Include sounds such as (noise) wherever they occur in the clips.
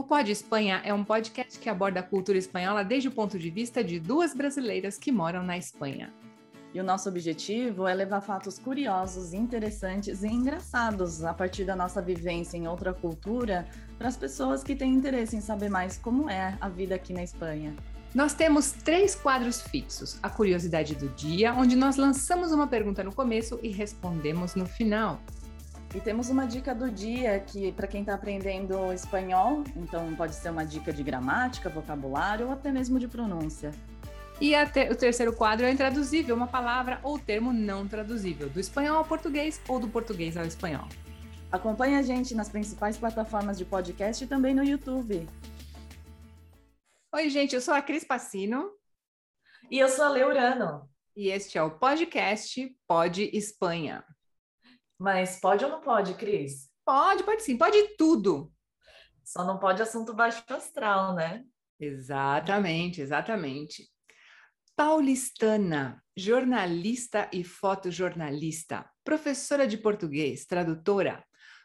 O Pod Espanha é um podcast que aborda a cultura espanhola desde o ponto de vista de duas brasileiras que moram na Espanha. E o nosso objetivo é levar fatos curiosos, interessantes e engraçados a partir da nossa vivência em outra cultura para as pessoas que têm interesse em saber mais como é a vida aqui na Espanha. Nós temos três quadros fixos: a curiosidade do dia, onde nós lançamos uma pergunta no começo e respondemos no final. E temos uma dica do dia que para quem está aprendendo espanhol, então pode ser uma dica de gramática, vocabulário ou até mesmo de pronúncia. E te o terceiro quadro é intraduzível, uma palavra ou termo não traduzível, do espanhol ao português ou do português ao espanhol. Acompanhe a gente nas principais plataformas de podcast e também no YouTube. Oi, gente, eu sou a Cris Passino. E eu sou a Leurano. E este é o podcast Pode Espanha. Mas pode ou não pode, Cris? Pode, pode sim, pode tudo. Só não pode assunto baixo astral, né? Exatamente, exatamente. Paulistana, jornalista e fotojornalista, professora de português, tradutora,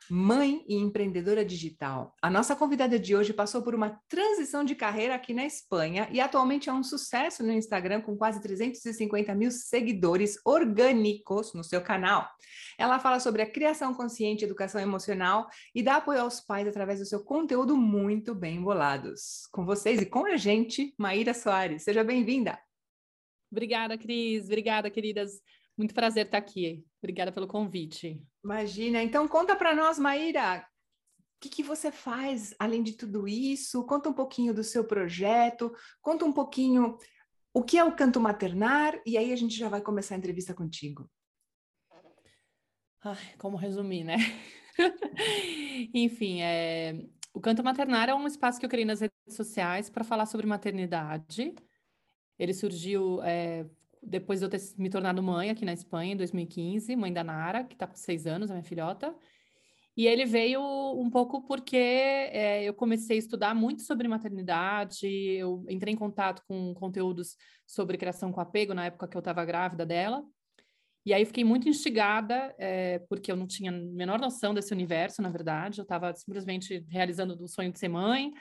mãe e empreendedora digital. A nossa convidada de hoje passou por uma transição de carreira aqui na Espanha e atualmente é um sucesso no Instagram com quase 350 mil seguidores orgânicos no seu canal. Ela fala sobre a criação consciente, educação emocional e dá apoio aos pais através do seu conteúdo muito bem bolados. Com vocês e com a gente, Maíra Soares. Seja bem-vinda! Obrigada, Cris. Obrigada, queridas. Muito prazer estar aqui. Obrigada pelo convite. Imagina. Então, conta para nós, Maíra, o que, que, você faz além de tudo isso? Conta um pouquinho do seu projeto, conta um pouquinho o que é o canto maternar, e aí a gente já vai começar a entrevista contigo. Ai, como resumir, né? (laughs) Enfim, é... o canto maternar é um espaço que eu criei nas redes sociais para falar sobre maternidade ele surgiu é, depois de eu ter me tornado mãe aqui na Espanha, em 2015, mãe da Nara, que está com seis anos, a minha filhota. E ele veio um pouco porque é, eu comecei a estudar muito sobre maternidade, eu entrei em contato com conteúdos sobre criação com apego na época que eu estava grávida dela. E aí fiquei muito instigada, é, porque eu não tinha a menor noção desse universo, na verdade. Eu estava simplesmente realizando o sonho de ser mãe,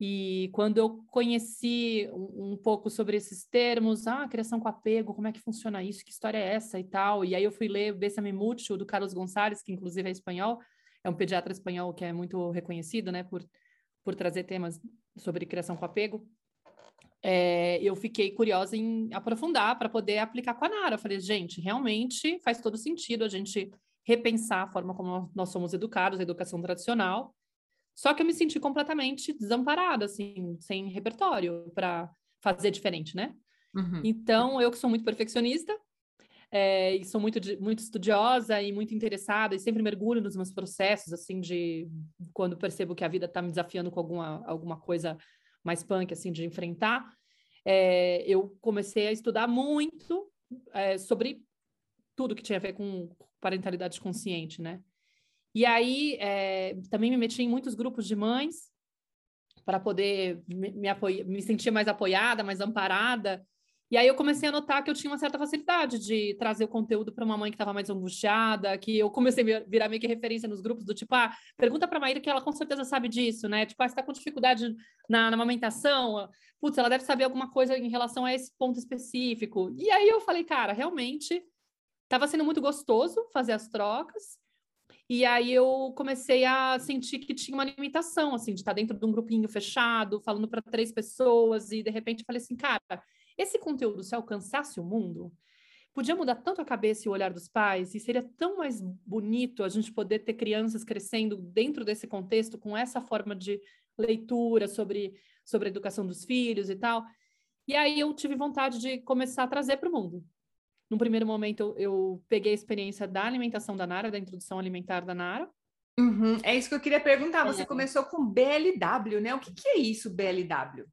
e quando eu conheci um, um, pouco sobre esses termos, ah, criação com apego, como é que funciona isso, que história é essa e tal, e aí eu fui ler Bessame Mucho, do Carlos Gonçalves, que inclusive é espanhol, é um pediatra espanhol que é muito reconhecido, né, por, por trazer temas sobre criação com apego. É, eu fiquei curiosa em aprofundar para poder aplicar com a Nara. Eu falei, gente, realmente faz todo sentido a gente repensar a forma como nós somos educados, a educação tradicional, só que eu me senti completamente desamparada, assim, sem repertório para fazer diferente, né? Uhum. Então, eu que sou muito perfeccionista, é, e sou muito, muito estudiosa e muito interessada, e sempre mergulho nos meus processos, assim, de quando percebo que a vida está me desafiando com alguma, alguma coisa mais punk, assim, de enfrentar, é, eu comecei a estudar muito é, sobre tudo que tinha a ver com parentalidade consciente, né? E aí é, também me meti em muitos grupos de mães para poder me, me, me sentir mais apoiada, mais amparada. E aí eu comecei a notar que eu tinha uma certa facilidade de trazer o conteúdo para uma mãe que estava mais angustiada, que eu comecei a virar meio que referência nos grupos do tipo, ah, pergunta para a Maíra que ela com certeza sabe disso, né? Tipo, ah, está com dificuldade na, na amamentação, putz, ela deve saber alguma coisa em relação a esse ponto específico. E aí eu falei, cara, realmente estava sendo muito gostoso fazer as trocas, e aí eu comecei a sentir que tinha uma limitação, assim, de estar dentro de um grupinho fechado, falando para três pessoas, e de repente eu falei assim, cara, esse conteúdo, se alcançasse o mundo, podia mudar tanto a cabeça e o olhar dos pais, e seria tão mais bonito a gente poder ter crianças crescendo dentro desse contexto, com essa forma de leitura sobre, sobre a educação dos filhos e tal. E aí eu tive vontade de começar a trazer para o mundo. No primeiro momento, eu, eu, peguei a experiência da alimentação da Nara, da introdução alimentar da Nara. Uhum. É isso que eu queria perguntar. Você é. começou com BLW, né? O que, que é isso, BLW?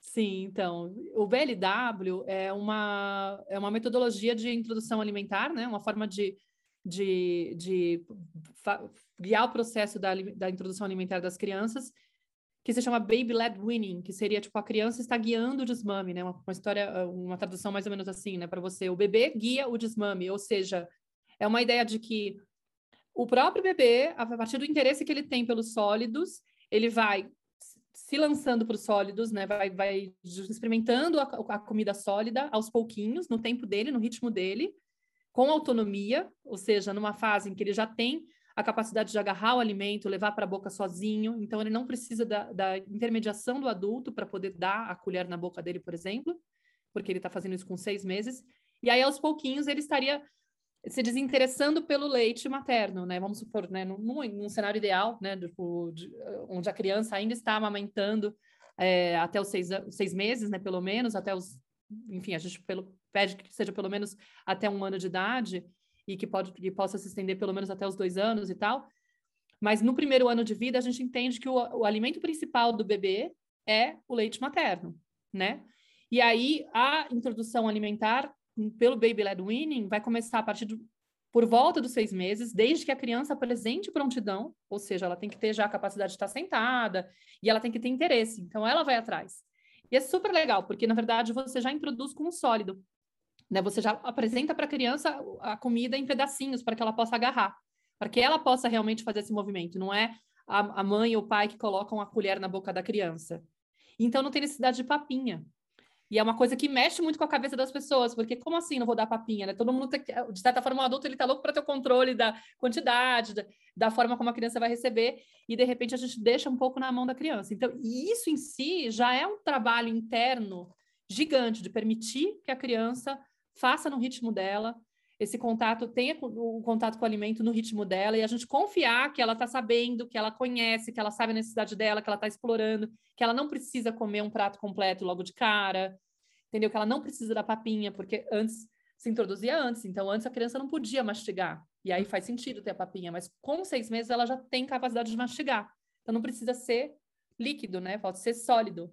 Sim, então, o BLW é uma, é uma metodologia de introdução alimentar, né? Uma forma de, de, de guiar o processo da, da introdução alimentar das crianças que se chama Baby Led Winning, que seria tipo a criança está guiando o desmame, né? Uma, uma história, uma tradução mais ou menos assim, né? Para você, o bebê guia o desmame, ou seja, é uma ideia de que o próprio bebê, a partir do interesse que ele tem pelos sólidos, ele vai se lançando para os sólidos, né? Vai, vai experimentando a, a, comida sólida aos pouquinhos, no tempo dele, no ritmo dele, com autonomia, ou seja, numa fase em que ele já tem a capacidade de agarrar o alimento, levar para a boca sozinho, então ele não precisa da, da intermediação do adulto para poder dar a colher na boca dele, por exemplo, porque ele está fazendo isso com seis meses. E aí, aos pouquinhos, ele estaria se desinteressando pelo leite materno, né? Vamos supor, né? Num, num cenário ideal, né? Do, de, onde a criança ainda está amamentando é, até os seis, seis meses, né? Pelo menos, até os... Enfim, a gente pelo, pede que seja pelo menos até um ano de idade e que, pode, que possa se estender pelo menos até os dois anos e tal. Mas no primeiro ano de vida, a gente entende que o, o alimento principal do bebê é o leite materno, né? E aí, a introdução alimentar pelo Baby Led Winning vai começar a partir por volta dos seis meses, desde que a criança apresente prontidão, ou seja, ela tem que ter já a capacidade de estar sentada e ela tem que ter interesse, então ela vai atrás. E é super legal, porque na verdade você já introduz com sólido, né? Você já apresenta para a criança a comida em pedacinhos para que ela possa agarrar, para que ela possa realmente fazer esse movimento, não é a, a mãe ou o pai que colocam a colher na boca da criança. Então não tem necessidade de papinha. E é uma coisa que mexe muito com a cabeça das pessoas, porque como assim não vou dar papinha, né? Todo mundo, de certa forma, o adulto ele tá louco para ter o controle da quantidade, da, da, forma como a criança vai receber, e de repente a gente deixa um pouco na mão da criança. Então, isso em si já é um trabalho interno gigante de permitir que a criança faça no ritmo dela, esse contato, tenha o contato com o alimento no ritmo dela e a gente confiar que ela está sabendo, que ela conhece, que ela sabe a necessidade dela, que ela está explorando, que ela não precisa comer um prato completo logo de cara, entendeu? Que ela não precisa da papinha, porque antes se introduzia antes, então antes a criança não podia mastigar, e aí faz sentido ter a papinha, mas com seis meses ela já tem capacidade de mastigar, então não precisa ser líquido, né? Pode ser sólido.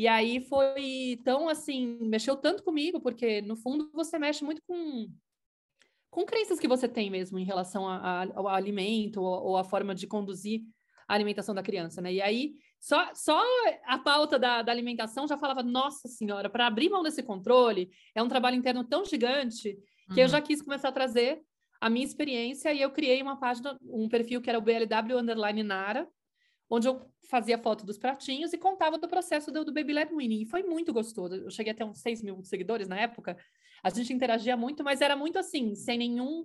E aí foi tão assim, mexeu tanto comigo, porque no fundo você mexe muito com com crenças que você tem mesmo em relação a, a, ao alimento ou, ou a forma de conduzir a alimentação da criança, né? E aí, só, só a pauta da, da alimentação já falava, nossa senhora, para abrir mão desse controle, é um trabalho interno tão gigante que uhum. eu já quis começar a trazer a minha experiência e eu criei uma página, um perfil que era o BLW Underline Nara, onde eu fazia foto dos pratinhos e contava do processo do, do Baby Led Winning. E foi muito gostoso. Eu cheguei até uns 6 mil seguidores na época. A gente interagia muito, mas era muito assim, sem nenhum,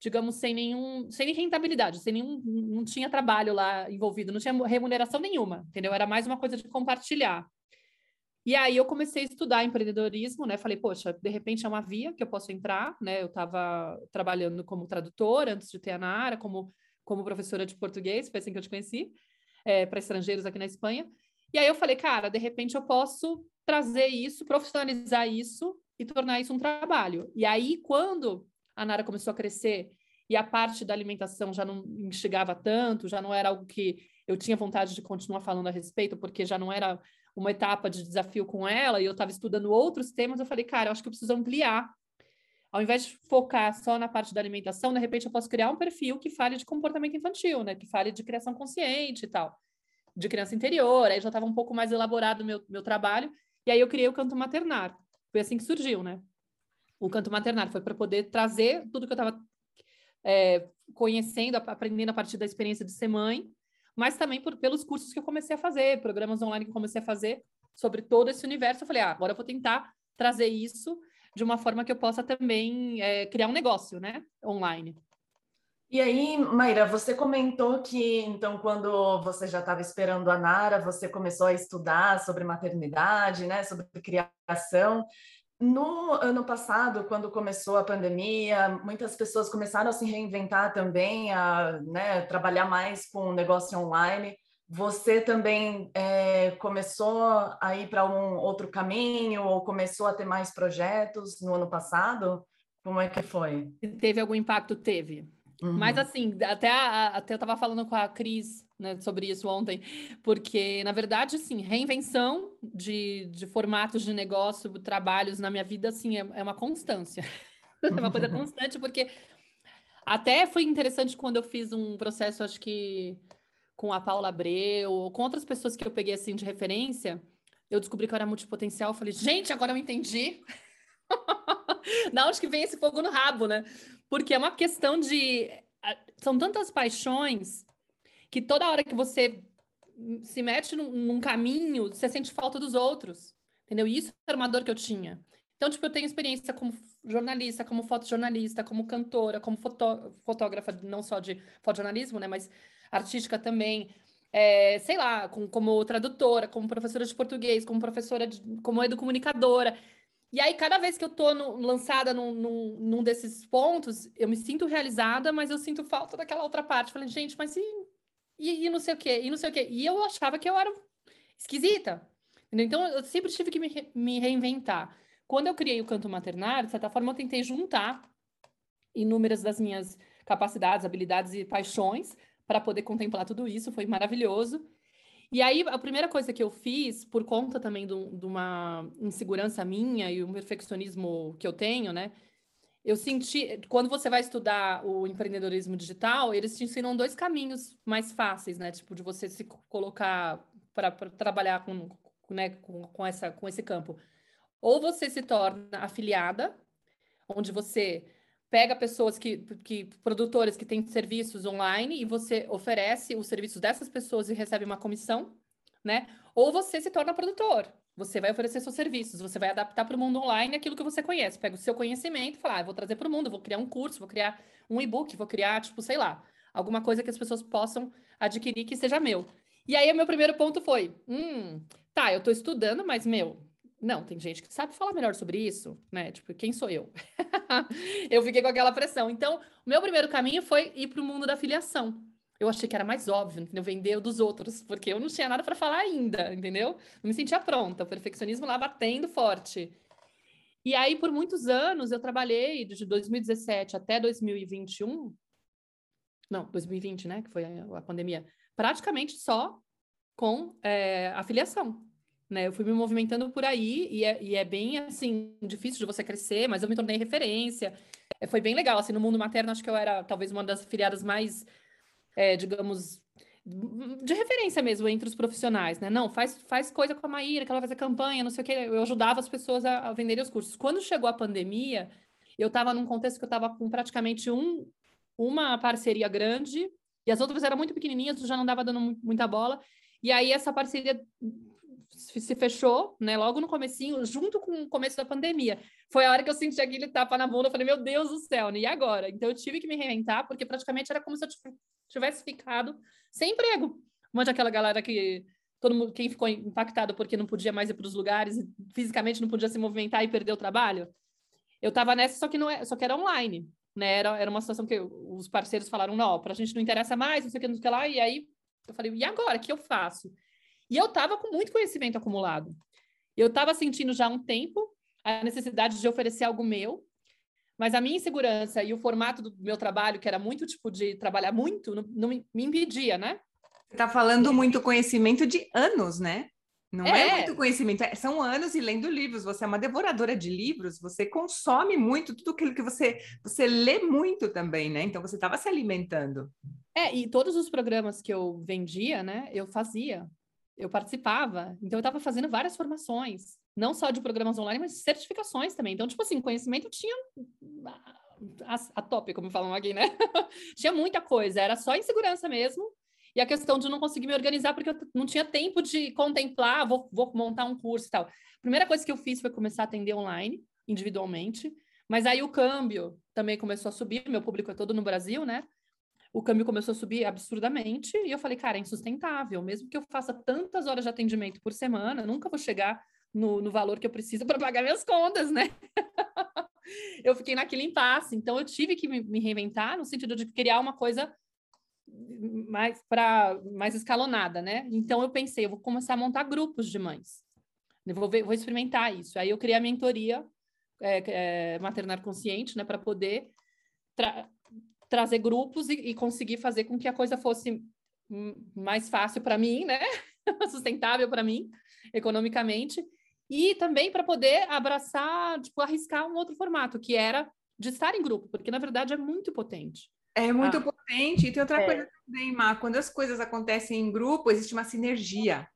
digamos, sem nenhum, sem rentabilidade, sem nenhum, não tinha trabalho lá envolvido, não tinha remuneração nenhuma, entendeu? Era mais uma coisa de compartilhar. E aí eu comecei a estudar empreendedorismo, né? Falei, poxa, de repente é uma via que eu posso entrar, né? Eu estava trabalhando como tradutora antes de ter a Nara, como como professora de português, foi assim que eu te conheci, é, para estrangeiros aqui na Espanha. E aí eu falei, cara, de repente eu posso trazer isso, profissionalizar isso e tornar isso um trabalho. E aí, quando a Nara começou a crescer e a parte da alimentação já não me instigava tanto, já não era algo que eu tinha vontade de continuar falando a respeito, porque já não era uma etapa de desafio com ela e eu estava estudando outros temas, eu falei, cara, eu acho que eu preciso ampliar ao invés de focar só na parte da alimentação, de repente eu posso criar um perfil que fale de comportamento infantil, né? Que fale de criação consciente e tal, de criança interior. Aí já estava um pouco mais elaborado o meu, meu trabalho. E aí eu criei o canto maternar. Foi assim que surgiu, né? O canto maternar foi para poder trazer tudo que eu estava é, conhecendo, aprendendo a partir da experiência de ser mãe, mas também por, pelos cursos que eu comecei a fazer, programas online que eu comecei a fazer sobre todo esse universo. Eu falei, ah, agora eu vou tentar trazer isso de uma forma que eu possa também é, criar um negócio, né, online. E aí, Maíra, você comentou que então quando você já estava esperando a Nara, você começou a estudar sobre maternidade, né, sobre criação. No ano passado, quando começou a pandemia, muitas pessoas começaram a se reinventar também, a né, trabalhar mais com negócio online. Você também é, começou a ir para um outro caminho ou começou a ter mais projetos no ano passado? Como é que foi? Teve algum impacto? Teve. Uhum. Mas assim, até, a, até eu estava falando com a Cris né, sobre isso ontem, porque, na verdade, assim, reinvenção de, de formatos de negócio, trabalhos na minha vida, assim, é, é uma constância. (laughs) é uma coisa (laughs) constante, porque até foi interessante quando eu fiz um processo, acho que com a Paula Abreu, ou com outras pessoas que eu peguei assim de referência, eu descobri que eu era multipotencial. Falei, gente, agora eu entendi. (laughs) da onde que vem esse fogo no rabo, né? Porque é uma questão de. São tantas paixões que toda hora que você se mete num, num caminho, você sente falta dos outros, entendeu? E isso era uma dor que eu tinha. Então, tipo, eu tenho experiência como jornalista, como fotojornalista, como cantora, como fotó fotógrafa, não só de fotojornalismo, né, mas artística também. É, sei lá, com, como tradutora, como professora de português, como professora, de, como educomunicadora. E aí, cada vez que eu tô no, lançada num, num, num, desses pontos, eu me sinto realizada, mas eu sinto falta daquela outra parte. Falei, gente, mas e, e, e não sei o quê, e não sei o quê. E eu achava que eu era esquisita. Então, eu sempre tive que me, me reinventar. Quando eu criei o canto maternário, de certa forma, eu tentei juntar inúmeras das minhas capacidades, habilidades e paixões para poder contemplar tudo isso. Foi maravilhoso. E aí, a primeira coisa que eu fiz, por conta também de uma insegurança minha e um perfeccionismo que eu tenho, né? Eu senti, quando você vai estudar o empreendedorismo digital, eles te ensinam dois caminhos mais fáceis, né? Tipo, de você se colocar para trabalhar com, né, com, com, essa, com esse campo. Ou você se torna afiliada, onde você pega pessoas que, que produtores que têm serviços online e você oferece os serviços dessas pessoas e recebe uma comissão, né? Ou você se torna produtor. Você vai oferecer seus serviços, você vai adaptar para o mundo online aquilo que você conhece. Pega o seu conhecimento e fala, ah, vou trazer para o mundo, vou criar um curso, vou criar um e-book, vou criar, tipo, sei lá, alguma coisa que as pessoas possam adquirir que seja meu. E aí, o meu primeiro ponto foi: hum, tá, eu estou estudando, mas, meu, não, tem gente que sabe falar melhor sobre isso, né? Tipo, quem sou eu? (laughs) eu fiquei com aquela pressão. Então, o meu primeiro caminho foi ir para o mundo da filiação. Eu achei que era mais óbvio, entendeu? Vender dos outros, porque eu não tinha nada para falar ainda, entendeu? Não me sentia pronta, o perfeccionismo lá batendo forte. E aí, por muitos anos, eu trabalhei de 2017 até 2021. Não, 2020, né? Que foi a, pandemia. Praticamente só com é, afiliação né? Eu fui me movimentando por aí e é, e é, bem, assim, difícil de você crescer, mas eu me tornei referência. É, foi bem legal, assim, no mundo materno acho que eu era talvez uma das filiadas mais, é, digamos, de referência mesmo entre os profissionais, né? Não, faz, faz coisa com a Maíra, que ela vai fazer campanha, não sei o que. Eu ajudava as pessoas a, a venderem os cursos. Quando chegou a pandemia, eu estava num contexto que eu estava com praticamente um, uma parceria grande e as outras eram muito pequenininhas, já não dava dando muita bola. E aí essa parceria se fechou, né, logo no comecinho, junto com o começo da pandemia. Foi a hora que eu senti aquele tapa na bunda, eu falei, meu Deus do céu, né? e agora? Então eu tive que me reinventar, porque praticamente era como se eu tivesse ficado sem emprego. Uma daquela galera que todo mundo, quem ficou impactado porque não podia mais ir para os lugares, fisicamente não podia se movimentar e perdeu o trabalho. Eu estava nessa, só que não é, só que era online, né? Era, era uma situação que os parceiros falaram, não, para a gente não interessa mais, não sei o que, não sei o que lá, e aí eu falei, e agora, o que eu faço? E eu estava com muito conhecimento acumulado. Eu estava sentindo já há um tempo a necessidade de oferecer algo meu, mas a minha insegurança e o formato do meu trabalho, que era muito tipo de trabalhar muito, não, não me, impedia, né? Você está falando muito conhecimento de anos, né? Não é, é muito conhecimento, é, são anos e lendo livros. Você é uma devoradora de livros, você consome muito tudo aquilo que você você lê muito também, né? Então você estava se alimentando. É, e todos os programas que eu vendia, né, eu fazia eu participava, então eu estava fazendo várias formações, não só de programas online, mas certificações também. Então, tipo assim, conhecimento tinha a, a top, como falam aqui, né? (laughs) tinha muita coisa, era só insegurança mesmo. E a questão de não conseguir me organizar porque eu não tinha tempo de contemplar, vou, vou montar um curso e tal. A primeira coisa que eu fiz foi começar a atender online, individualmente. Mas aí o câmbio também começou a subir, meu público é todo no Brasil, né? O câmbio começou a subir absurdamente e eu falei, cara, é insustentável. Mesmo que eu faça tantas horas de atendimento por semana, nunca vou chegar no, no valor que eu preciso para pagar minhas contas, né? (laughs) eu fiquei naquele impasse. Então, eu tive que me, reinventar no sentido de criar uma coisa mais para mais escalonada, né? Então, eu pensei, eu vou começar a montar grupos de mães. Eu vou, ver, vou experimentar isso. Aí, eu criei a mentoria é, é, maternar consciente, né? Para poder trazer grupos e, e conseguir fazer com que a coisa fosse mais fácil para mim, né? (laughs) Sustentável para mim, economicamente. E também para poder abraçar, tipo, arriscar um outro formato, que era de estar em grupo, porque na verdade é muito potente. É muito ah. potente. E tem outra é. coisa também, Má, quando as coisas acontecem em grupo, existe uma sinergia.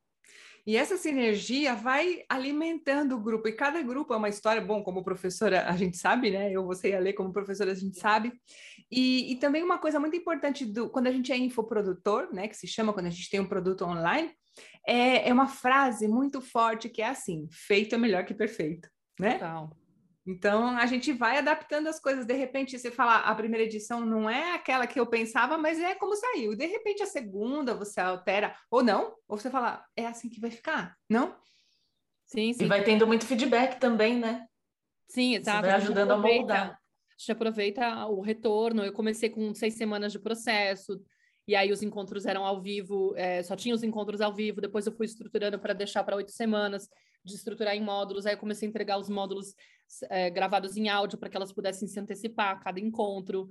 E essa sinergia vai alimentando o grupo, e cada grupo é uma história, bom, como professora a gente sabe, né? Eu, você e a Lê, como professora, a gente sabe. E, e também uma coisa muito importante do quando a gente é infoprodutor, né? Que se chama quando a gente tem um produto online, é, é uma frase muito forte que é assim: feito é melhor que perfeito, né? Total. Então a gente vai adaptando as coisas. De repente, você fala, a primeira edição não é aquela que eu pensava, mas é como saiu. De repente, a segunda você altera, ou não, ou você fala, é assim que vai ficar, não? Sim, sim. E vai tendo muito feedback também, né? Sim, exato. Você vai ajudando a, a moldar. A gente aproveita o retorno. Eu comecei com seis semanas de processo, e aí os encontros eram ao vivo, é, só tinha os encontros ao vivo. Depois eu fui estruturando para deixar para oito semanas, de estruturar em módulos. Aí eu comecei a entregar os módulos é, gravados em áudio para que elas pudessem se antecipar a cada encontro,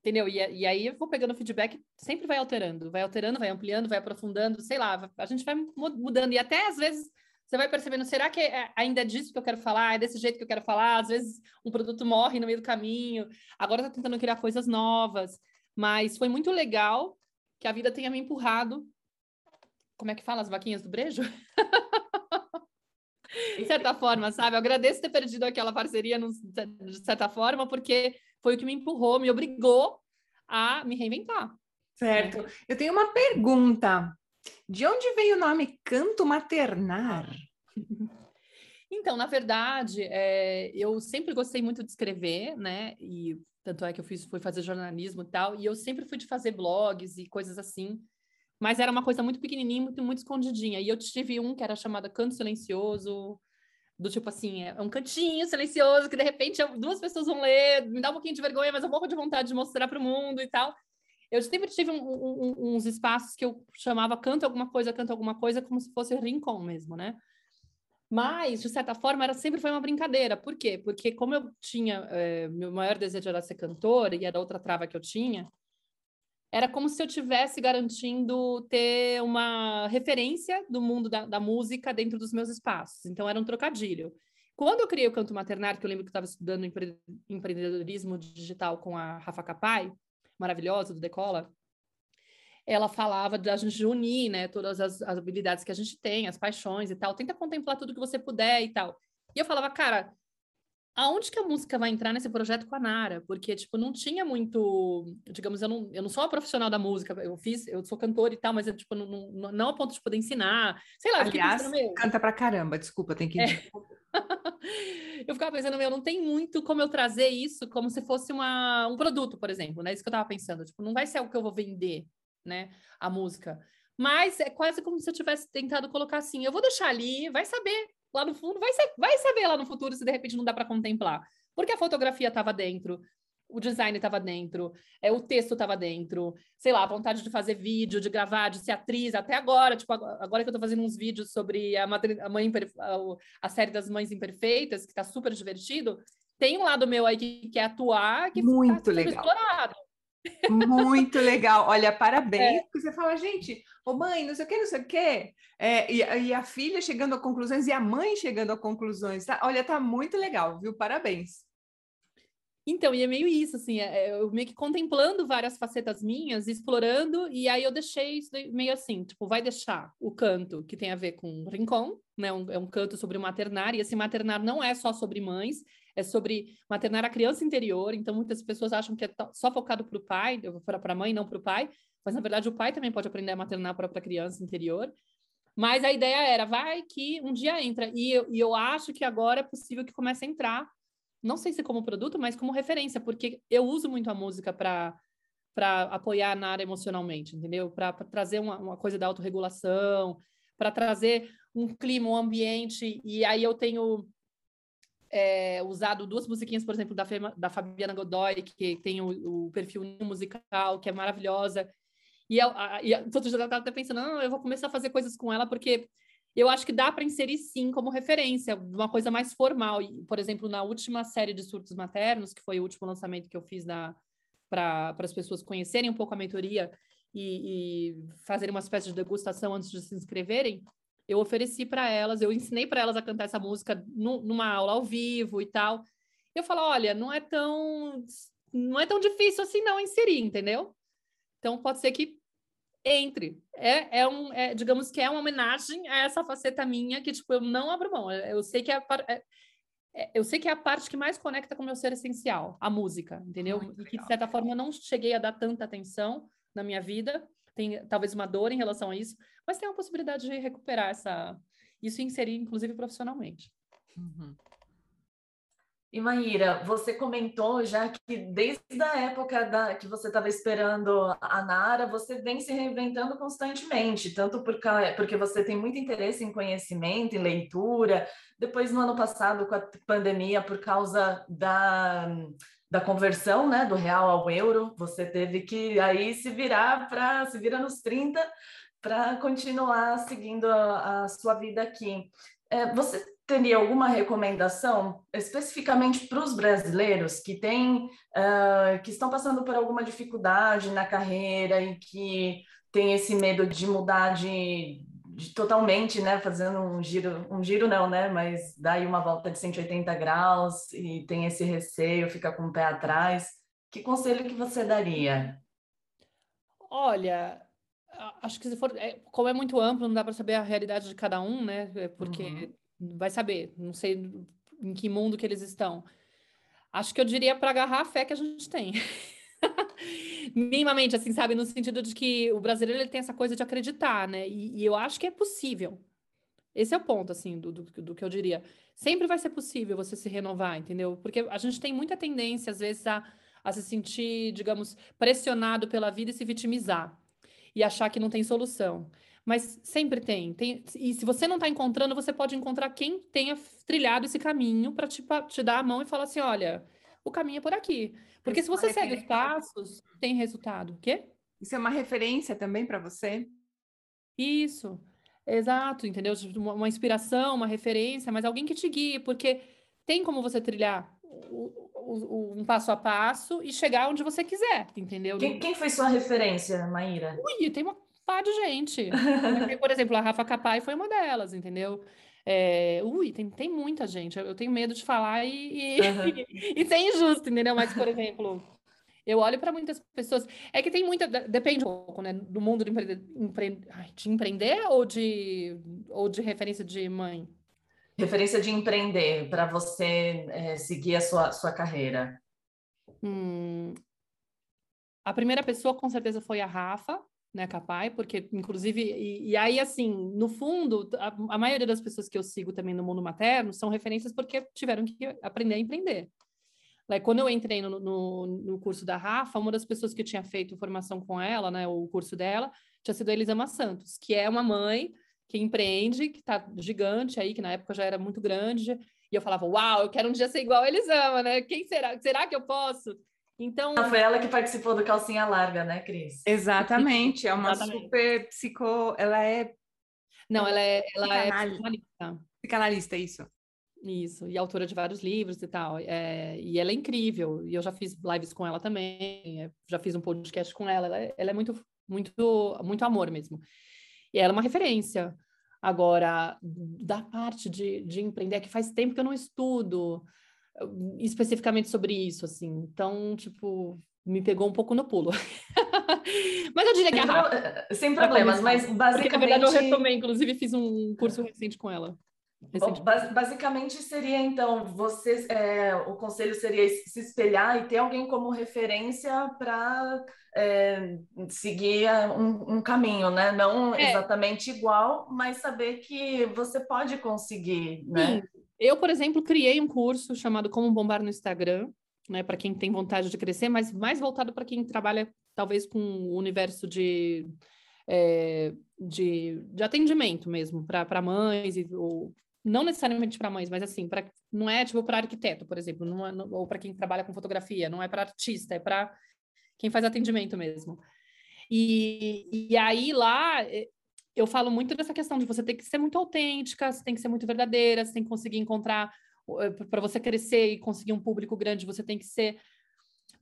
entendeu? E, e aí eu vou pegando feedback, sempre vai alterando, vai alterando, vai ampliando, vai aprofundando, sei lá, a gente vai mudando. E até às vezes você vai percebendo, será que é, ainda é disso que eu quero falar? É desse jeito que eu quero falar? Às vezes um produto morre no meio do caminho, agora tá tentando criar coisas novas. Mas foi muito legal que a vida tenha me empurrado. Como é que fala as vaquinhas do brejo? (laughs) de certa forma, sabe? Eu agradeço ter perdido aquela parceria de certa forma, porque foi o que me empurrou, me obrigou a me reinventar. Certo. Eu tenho uma pergunta. De onde veio o nome Canto Maternar? Então, na verdade, é, eu sempre gostei muito de escrever, né? E tanto é que eu fiz, fui fazer jornalismo e tal, e eu sempre fui de fazer blogs e coisas assim mas era uma coisa muito pequenininha, muito, muito escondidinha. E eu tive um que era chamado Canto Silencioso, do tipo assim, é um cantinho silencioso que de repente duas pessoas vão ler, me dá um pouquinho de vergonha, mas eu morro de vontade de mostrar para o mundo e tal. Eu sempre tive um, um, uns espaços que eu chamava canto alguma coisa, canto alguma coisa, como se fosse rincon mesmo, né? Mas, de certa forma, era sempre foi uma brincadeira. Por quê? Porque como eu tinha, é, meu maior desejo era ser cantora, e era outra trava que eu tinha, era como se eu tivesse garantindo ter uma referência do mundo da, da, música dentro dos meus espaços. Então, era um trocadilho. Quando eu criei o Canto Maternário, que eu lembro que eu estava estudando empre empreendedorismo digital com a Rafa Capai, maravilhosa, do Decola, ela falava da gente unir, né, todas as, as habilidades que a gente tem, as paixões e tal, tenta contemplar tudo que você puder e tal. E eu falava, cara, aonde que a música vai entrar nesse projeto com a Nara? Porque, tipo, não tinha muito, digamos, eu não, eu não sou uma profissional da música, eu fiz, eu sou cantora e tal, mas eu, tipo, não, não, não a ponto de poder ensinar, sei lá. Aliás, pensando, canta pra caramba, desculpa, tem que... É. (laughs) eu ficava pensando, meu, não tem muito como eu trazer isso como se fosse uma, um produto, por exemplo, né? Isso que eu tava pensando, tipo, não vai ser algo que eu vou vender, né, a música. Mas é quase como se eu tivesse tentado colocar assim, eu vou deixar ali, vai saber lá no fundo, vai, ser, vai saber lá no futuro se de repente não dá para contemplar. Porque a fotografia estava dentro, o design estava dentro, é, o texto estava dentro, sei lá, a vontade de fazer vídeo, de gravar, de ser atriz, até agora, tipo, agora que eu estou fazendo uns vídeos sobre a, madre, a, mãe, a, série das mães imperfeitas, que está super divertido, tem um lado meu aí que quer atuar, que muito tá legal. explorado. Muito legal. Olha, parabéns, é. porque você fala, gente, ô mãe, não sei o que, não sei o que. É, e, e, a filha chegando a conclusões e a mãe chegando a conclusões. Tá? Olha, tá muito legal, viu? Parabéns. Então, e é meio isso, assim, é, é, eu meio que contemplando várias facetas minhas, explorando, e aí eu deixei isso meio assim, tipo, vai deixar o canto que tem a ver com rincon, né? Um, é um canto sobre maternar, e esse maternar não é só sobre mães, é sobre maternar a criança interior. Então, muitas pessoas acham que é só focado para o pai, para a mãe, não para o pai. Mas, na verdade, o pai também pode aprender a maternar a própria criança interior. Mas a ideia era, vai que um dia entra. E eu, e eu acho que agora é possível que comece a entrar, não sei se como produto, mas como referência, porque eu uso muito a música para para apoiar na área emocionalmente, entendeu? Para trazer uma, uma coisa da autorregulação, para trazer um clima, um ambiente. E aí eu tenho é, usado duas musiquinhas, por exemplo, da, Fema, da Fabiana Godoy, que tem o, o, perfil musical, que é maravilhosa. E, eu, a, e todo dia até pensando, não, eu vou começar a fazer coisas com ela, porque eu acho que dá para inserir sim como referência, uma coisa mais formal. E, por exemplo, na última série de surtos maternos, que foi o último lançamento que eu fiz para as pessoas conhecerem um pouco a mentoria e, e fazerem uma espécie de degustação antes de se inscreverem, eu ofereci para elas, eu ensinei para elas a cantar essa música no, numa aula ao vivo e tal. Eu falo, olha, não é tão não é tão difícil assim não inserir, entendeu? Então pode ser que entre. É, é um, é, digamos que é uma homenagem a essa faceta minha que, tipo, eu não abro mão. Eu sei que é, é, é eu sei que é a parte que mais conecta com o meu ser essencial, a música, entendeu? e que, de certa forma, eu não cheguei a dar tanta atenção na minha vida. Tem talvez uma dor em relação a isso, mas tem a possibilidade de recuperar essa, isso e inserir, inclusive, profissionalmente. Uhum. E Maíra, você comentou já que desde a época da, que você estava esperando a Nara, você vem se reinventando constantemente, tanto por, porque você tem muito interesse em conhecimento, em leitura. Depois, no ano passado, com a pandemia, por causa da, da conversão né, do real ao euro, você teve que aí se virar para se virar nos 30 para continuar seguindo a, a, sua vida aqui. É, você teria alguma recomendação especificamente para os brasileiros que têm uh, que estão passando por alguma dificuldade na carreira e que têm esse medo de mudar de, de, totalmente, né, fazendo um giro, um giro não, né, mas daí uma volta de 180 graus e tem esse receio, fica com o pé atrás. Que conselho que você daria? Olha, acho que se for, é, como é muito amplo, não dá para saber a realidade de cada um, né? É porque uhum vai saber, não sei em que mundo que eles estão. Acho que eu diria para agarrar a fé que a gente tem. (laughs) Minimamente, assim, sabe? No sentido de que o brasileiro ele tem essa coisa de acreditar, né? E, e eu acho que é possível. Esse é o ponto, assim, do, do, do, que eu diria. Sempre vai ser possível você se renovar, entendeu? Porque a gente tem muita tendência, às vezes, a, a se sentir, digamos, pressionado pela vida e se vitimizar. E achar que não tem solução. Mas sempre tem. tem e se você não está encontrando, você pode encontrar quem tenha trilhado esse caminho para te, te dar a mão e falar assim: olha, o caminho é por aqui. Porque Isso se você segue os passos, tem resultado. O quê? Isso é uma referência também para você? Isso, exato, entendeu? Uma, uma, inspiração, uma referência, mas alguém que te guie, porque tem como você trilhar o, o, um passo a passo e chegar onde você quiser, entendeu? Quem, quem foi sua referência, Maíra? Ui, tem uma par de gente. (laughs) Por exemplo, a Rafa Capai foi uma delas, entendeu? É, ui, tem, tem muita gente. Eu tenho medo de falar e, e, uhum. (laughs) e, ser injusto, entendeu? Mas, por exemplo, eu olho para muitas pessoas. É que tem muita. Depende um pouco, né? Do mundo de, empre, empre, de empreender ou de, ou de referência de mãe? Referência de empreender, para você é, seguir a sua, sua carreira. Hum, a primeira pessoa, com certeza, foi a Rafa, né, Capai, porque inclusive, e, e aí assim, no fundo, a, a, maioria das pessoas que eu sigo também no mundo materno são referências porque tiveram que aprender a empreender. Like, quando eu entrei no, no, no, curso da Rafa, uma das pessoas que tinha feito formação com ela, né, o curso dela, tinha sido a Elisama Santos, que é uma mãe que empreende, que está gigante aí, que na época já era muito grande, e eu falava, uau, eu quero um dia ser igual a Elisama, né? Quem será? Será que eu posso? Então. Foi ela que participou do Calcinha Larga, né, Cris? Exatamente. É uma Exatamente. super psico. Ela é. Não, ela é. Ela é psicanalista. Psicanalista, isso. Isso, e autora de vários livros e tal. É, e ela é incrível. E eu já fiz lives com ela também. É, já fiz um podcast com ela. Ela é, ela é muito, muito, muito amor mesmo. E ela é uma referência. Agora, da parte de, de empreender, é que faz tempo que eu não estudo especificamente sobre isso, assim. Então, tipo, me pegou um pouco no pulo. (laughs) mas eu diria que a é Sem problemas, mas basicamente... Porque, na verdade, eu retomei, inclusive fiz um curso recente com ela. Basicamente seria então você é, o conselho seria se espelhar e ter alguém como referência para é, seguir um, um, caminho, né? Não é. exatamente igual, mas saber que você pode conseguir, né? Sim. Eu, por exemplo, criei um curso chamado Como Bombar no Instagram, né, para quem tem vontade de crescer, mas mais voltado para quem trabalha talvez com o universo de, é, de, de, atendimento mesmo, para mães, e, ou, não necessariamente para mães, mas assim, pra, não é tipo para arquiteto, por exemplo, não é, não, ou para quem trabalha com fotografia, não é para artista, é para quem faz atendimento mesmo. E, e aí lá é, eu falo muito dessa questão de você ter que ser muito autêntica, você tem que ser muito verdadeira, você tem que conseguir encontrar eh, para você crescer e conseguir um público grande, você tem que ser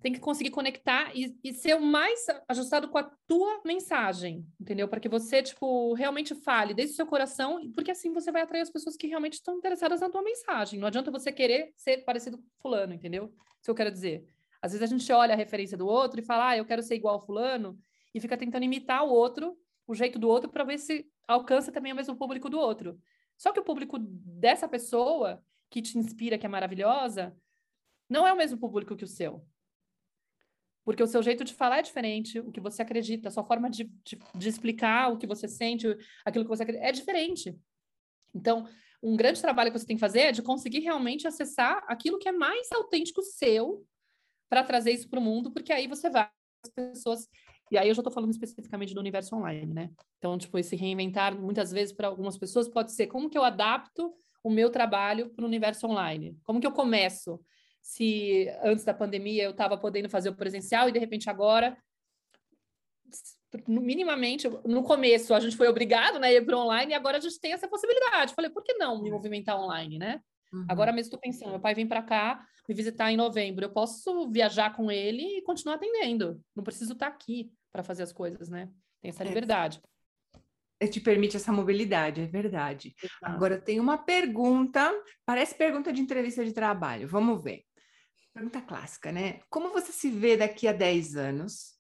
tem que conseguir conectar e, e, ser o mais ajustado com a tua mensagem, entendeu? Para que você, tipo, realmente fale desde o seu coração, porque assim você vai atrair as pessoas que realmente estão interessadas na tua mensagem. Não adianta você querer ser parecido com fulano, entendeu? Isso eu quero dizer. Às vezes a gente olha a referência do outro e fala, ah, eu quero ser igual ao fulano, e fica tentando imitar o outro, o jeito do outro, para ver se alcança também o mesmo público do outro. Só que o público dessa pessoa que te inspira, que é maravilhosa, não é o mesmo público que o seu. Porque o seu jeito de falar é diferente, o que você acredita, a sua forma de, de, de explicar o que você sente, aquilo que você acredita, é diferente. Então, um grande trabalho que você tem que fazer é de conseguir realmente acessar aquilo que é mais autêntico seu para trazer isso para o mundo, porque aí você vai as pessoas e aí eu já estou falando especificamente do universo online, né? Então, tipo, esse reinventar, muitas vezes, para algumas pessoas, pode ser como que eu adapto o meu trabalho para o universo online? Como que eu começo? Se antes da pandemia eu estava podendo fazer o presencial e, de repente, agora minimamente, no começo a gente foi obrigado né, a ir para online e agora a gente tem essa possibilidade. Falei, por que não me movimentar online, né? Uhum. Agora mesmo estou pensando, meu pai vem para cá me visitar em novembro, eu posso viajar com ele e continuar atendendo. Não preciso estar tá aqui para fazer as coisas, né? Tem essa é. liberdade. É. Te permite essa mobilidade, é verdade. Exato. Agora tem uma pergunta, parece pergunta de entrevista de trabalho. Vamos ver. Pergunta clássica, né? Como você se vê daqui a 10 anos?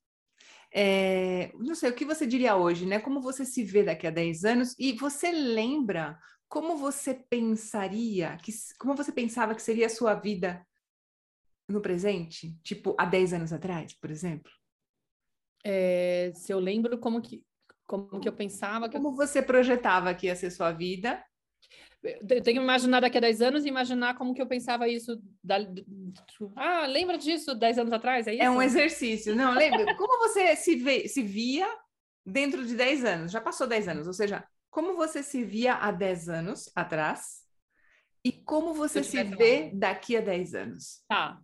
É, não sei, o que você diria hoje, né? Como você se vê daqui a 10 anos? E você lembra como você pensaria, que, como você pensava que seria a sua vida no presente? Tipo, há 10 anos atrás, por exemplo? É, se eu lembro como que, como que eu pensava. Que como eu... você projetava que ia ser sua vida? Eu tenho que imaginar daqui a 10 anos e imaginar como que eu pensava isso. Da... Ah, lembra disso 10 anos atrás? É, isso? é um exercício. Não, lembra? (laughs) como você se, vê, se via dentro de 10 anos? Já passou 10 anos, ou seja, como você se via há 10 anos atrás e como você se vê daqui a 10 anos? Tá.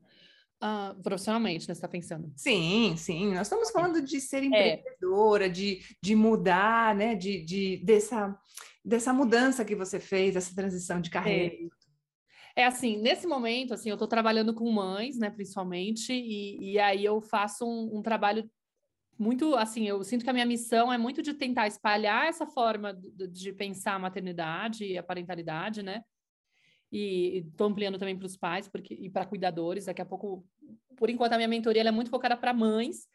Uh, profissionalmente, né? Você está pensando? Sim, sim. Nós estamos falando de ser é. empreendedora, é. de, de mudar, né? De, de, dessa, dessa mudança que você fez, dessa transição de carreira. É. é assim, nesse momento, assim, eu estou trabalhando com mães, né, principalmente, e, e aí eu faço um, um trabalho muito assim, eu sinto que a minha missão é muito de tentar espalhar essa forma de, de pensar a maternidade e a parentalidade, né? E estou ampliando também para os pais porque, e para cuidadores. Daqui a pouco, por enquanto, a minha mentoria é muito focada para mães,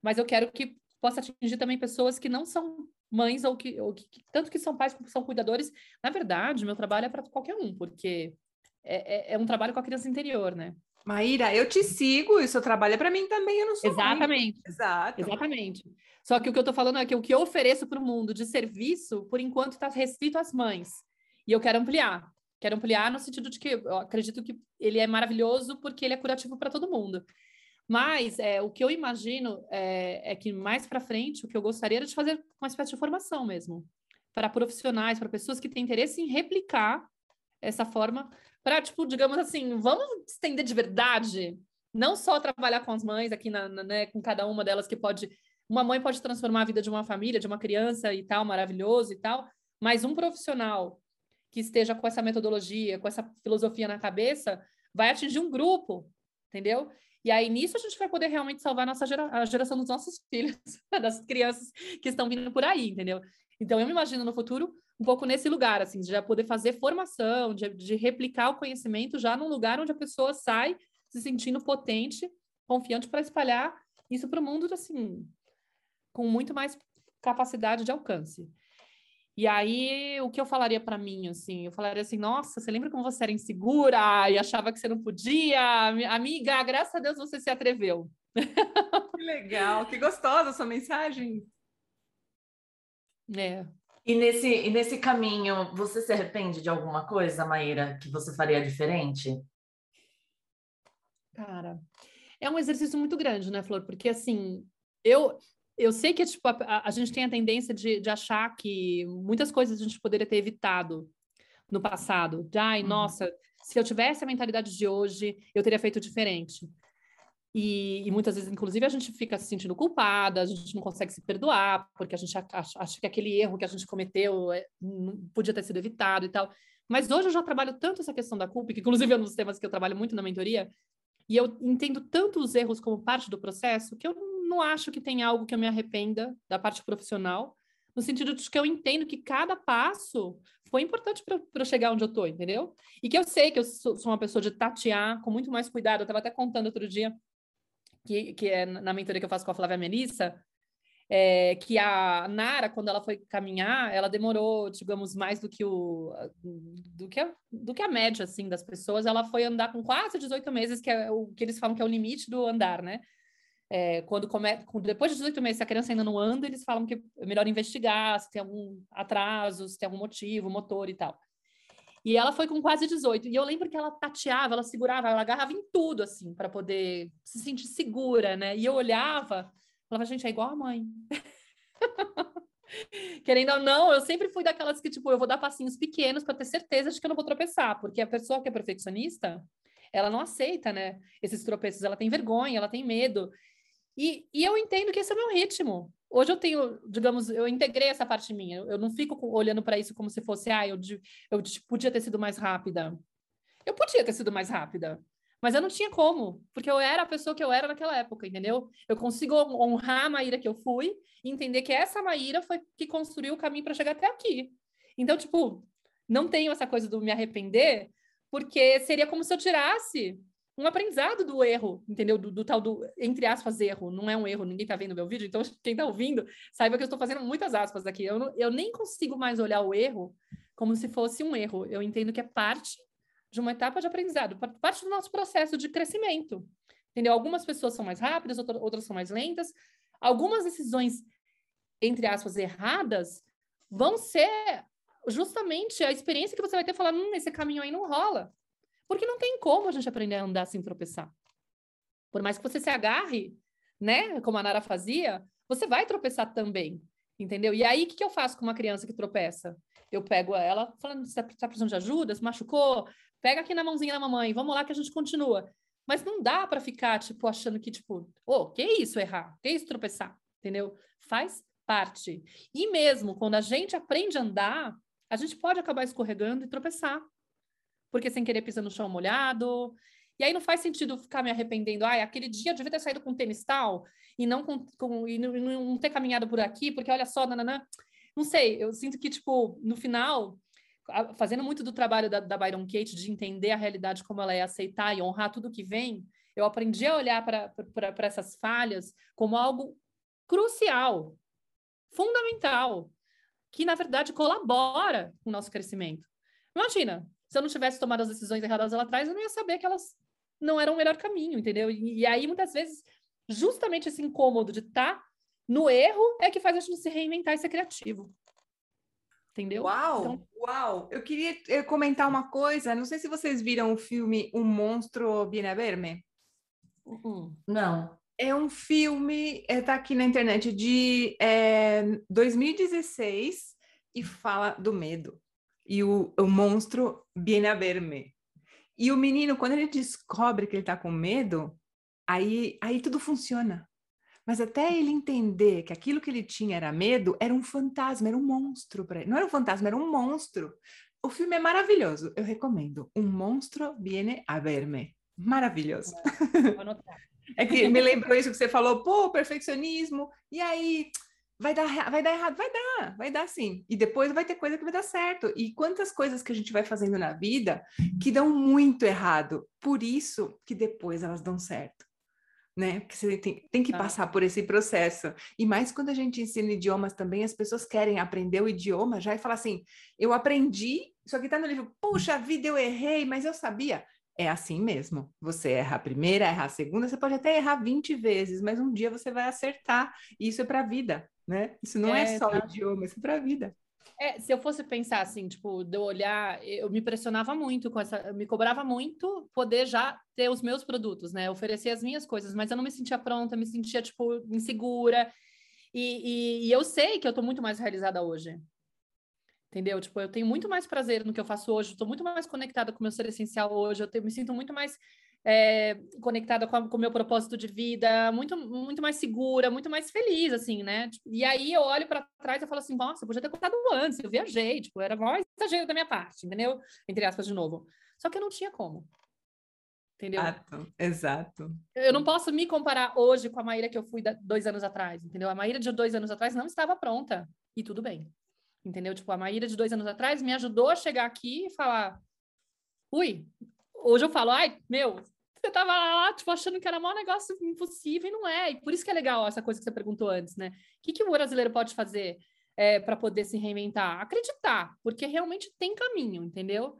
mas eu quero que possa atingir também pessoas que não são mães ou que, ou que tanto que são pais como são cuidadores. Na verdade, meu trabalho é para qualquer um, porque é, é, é, um trabalho com a criança interior, né? Maíra, eu te sigo e o seu trabalho é para mim também, eu não sou Exatamente. Mãe. Exato. Exatamente. Só que o que eu estou falando é que o que eu ofereço para o mundo de serviço, por enquanto, está restrito às mães. E eu quero ampliar. Quero ampliar no sentido de que eu acredito que ele é maravilhoso porque ele é curativo para todo mundo. Mas é, o que eu imagino é, é que mais para frente, o que eu gostaria era de fazer uma espécie de formação mesmo, para profissionais, para pessoas que têm interesse em replicar essa forma, para, tipo, digamos assim, vamos estender de verdade, não só trabalhar com as mães aqui, na, na, né, com cada uma delas que pode. Uma mãe pode transformar a vida de uma família, de uma criança e tal, maravilhoso e tal, mas um profissional que esteja com essa metodologia, com essa filosofia na cabeça, vai atingir um grupo, entendeu? E aí, nisso, a gente vai poder realmente salvar a nossa gera a geração dos nossos (laughs) filhos, das crianças que estão vindo por aí, entendeu? Então, eu me imagino no futuro um pouco nesse lugar, assim, de já poder fazer formação, de, de replicar o conhecimento já num lugar onde a pessoa sai se sentindo potente, confiante para espalhar isso para o mundo, assim, com muito mais capacidade de alcance. E aí, o que eu falaria para mim, assim? Eu falaria assim, nossa, você lembra como você era insegura e achava que você não podia? Amiga, graças a Deus você se atreveu. Que legal, que gostosa sua mensagem. É. E nesse, e nesse caminho, você se arrepende de alguma coisa, Maíra, que você faria diferente? Cara, é um exercício muito grande, né, Flor? Porque, assim, eu, eu sei que tipo, a, a gente tem a tendência de, de, achar que muitas coisas a gente poderia ter evitado no passado. De, ai, uhum. nossa, se eu tivesse a mentalidade de hoje, eu teria feito diferente. E, e, muitas vezes, inclusive, a gente fica se sentindo culpada, a gente não consegue se perdoar, porque a gente acha, acha que aquele erro que a gente cometeu é, podia ter sido evitado e tal. Mas hoje eu já trabalho tanto essa questão da culpa, que inclusive é um dos temas que eu trabalho muito na mentoria, e eu entendo tanto os erros como parte do processo, que eu não acho que tem algo que eu me arrependa da parte profissional, no sentido de que eu entendo que cada passo foi importante para eu chegar onde eu estou, entendeu? E que eu sei que eu sou, sou uma pessoa de tatear com muito mais cuidado. Eu estava até contando outro dia, que, que é na mentoria que eu faço com a Flávia Melissa, é, que a Nara, quando ela foi caminhar, ela demorou, digamos, mais do que o do que a, do que a média assim das pessoas. Ela foi andar com quase 18 meses, que é o que eles falam que é o limite do andar, né? É, quando come, depois de 18 meses, se a criança ainda não anda, eles falam que é melhor investigar se tem algum atraso, se tem algum motivo, motor e tal. E ela foi com quase 18. E eu lembro que ela tateava, ela segurava, ela agarrava em tudo, assim, para poder se sentir segura, né? E eu olhava Falava, gente, é igual a mãe. (laughs) Querendo ou não, eu sempre fui daquelas que, tipo, eu vou dar passinhos pequenos para ter certeza de que eu não vou tropeçar, porque a pessoa que é perfeccionista, ela não aceita, né, esses tropeços, ela tem vergonha, ela tem medo. E, e eu entendo que esse é o meu ritmo. Hoje eu tenho, digamos, eu integrei essa parte minha, eu não fico olhando para isso como se fosse, ah, eu, eu podia ter sido mais rápida. Eu podia ter sido mais rápida, mas eu não tinha como, porque eu era a pessoa que eu era naquela época, entendeu? Eu consigo honrar a Maíra que eu fui e entender que essa Maíra foi que construiu o caminho para chegar até aqui. Então, tipo, não tenho essa coisa do me arrepender, porque seria como se eu tirasse um aprendizado do erro, entendeu? Do, do, tal do, entre aspas, erro. Não é um erro, ninguém tá vendo meu vídeo, então (laughs) quem tá ouvindo, saiba que eu estou fazendo muitas aspas aqui. Eu, não, eu nem consigo mais olhar o erro como se fosse um erro. Eu entendo que é parte de uma etapa de aprendizado, parte do nosso processo de crescimento. Entendeu? Algumas pessoas são mais rápidas, outras são mais lentas. Algumas decisões, entre aspas, erradas, vão ser justamente a experiência que você vai ter falar, hum, esse caminho aí não rola. Porque não tem como a gente aprender a andar sem tropeçar. Por mais que você se agarre, né, como a Nara fazia, você vai tropeçar também, entendeu? E aí, o que, que eu faço com uma criança que tropeça? Eu pego ela, falando, você está precisando de ajuda? Se machucou? pega aqui na mãozinha da mamãe, vamos lá que a gente continua. Mas não dá para ficar, tipo, achando que, tipo, ô, oh, que isso errar? Que isso tropeçar? Entendeu? Faz parte. E mesmo quando a gente aprende a andar, a gente pode acabar escorregando e tropeçar. Porque sem querer pisa no chão molhado. E aí não faz sentido ficar me arrependendo. Ai, aquele dia eu devia ter saído com tênis tal e não, com, com e não, não ter caminhado por aqui, porque olha só, nananã. Não sei, eu sinto que, tipo, no final, fazendo muito do trabalho da, da Byron Kate, de entender a realidade como ela é, aceitar e honrar tudo que vem, eu aprendi a olhar para essas falhas como algo crucial, fundamental, que na verdade colabora com o nosso crescimento. Imagina, se eu não tivesse tomado as decisões erradas lá atrás, eu não ia saber que elas não eram o melhor caminho, entendeu? E, e aí, muitas vezes, justamente esse incômodo de estar tá no erro é que faz a gente se reinventar e ser criativo. Entendeu? Uau! Então... Uau! Eu queria eh, comentar uma coisa. Não sei se vocês viram o filme Um Monstro Viene a Verme. Uhum. Não. É um filme, está eh, aqui na internet, de é, 2016 e fala do medo. E o, o monstro viene a verme. E o menino, quando ele descobre que ele está com medo, aí, aí tudo funciona. Mas até ele entender que aquilo que ele tinha era medo, era um fantasma, era um monstro para ele. Não era um fantasma, era um monstro. O filme é maravilhoso, eu recomendo. Um monstro viene a verme. Maravilhoso. (laughs) é que me lembrou isso que você falou, pô, perfeccionismo. E aí, vai dar, vai dar errado? Vai dar, vai dar sim. E depois vai ter coisa que vai dar certo. E quantas coisas que a gente vai fazendo na vida que dão muito errado. Por isso que depois elas dão certo né? Porque você tem, tem que ah. passar por esse processo. E mais quando a gente ensina idiomas também, as pessoas querem aprender o idioma já e falar assim: eu aprendi, isso aqui está no livro, puxa vida, eu errei, mas eu sabia. É assim mesmo. Você erra a primeira, erra a segunda, você pode até errar 20 vezes, mas um dia você vai acertar. E isso é para a vida, né? Isso não é, é só tá. o idioma, isso é para a vida. É, se eu fosse pensar assim, tipo, de eu olhar, eu me pressionava muito com essa, me cobrava muito poder já ter os meus produtos, né? Oferecer as minhas coisas, mas eu não me sentia pronta, me sentia, tipo, insegura. E, e, e eu sei que eu tô muito mais realizada hoje. Entendeu? Tipo, eu tenho muito mais prazer no que eu faço hoje, estou muito mais conectada com o meu ser essencial hoje, eu tenho, me sinto muito mais é, conectada com, com o meu propósito de vida, muito, muito mais segura, muito mais feliz, assim, né? Tipo, e aí eu olho para trás e falo assim, nossa, eu podia ter contado antes, eu viajei, tipo, era mais exagero da minha parte, entendeu? Entre aspas, de novo. Só que eu não tinha como. Entendeu? Exato, exato. Eu não posso me comparar hoje com a Maíra que eu fui dois anos atrás, entendeu? A Maíra de dois anos atrás não estava pronta, e tudo bem. Entendeu? Tipo, a Maíra de dois anos atrás me ajudou a chegar aqui e falar, ui, hoje eu falo, ai, meu, Você tava lá, tipo, achando que era um negócio impossível e não é. E por isso que é legal essa coisa que você perguntou antes, né? O que, que o brasileiro pode fazer é, para poder se reinventar? Acreditar, porque realmente tem caminho, entendeu?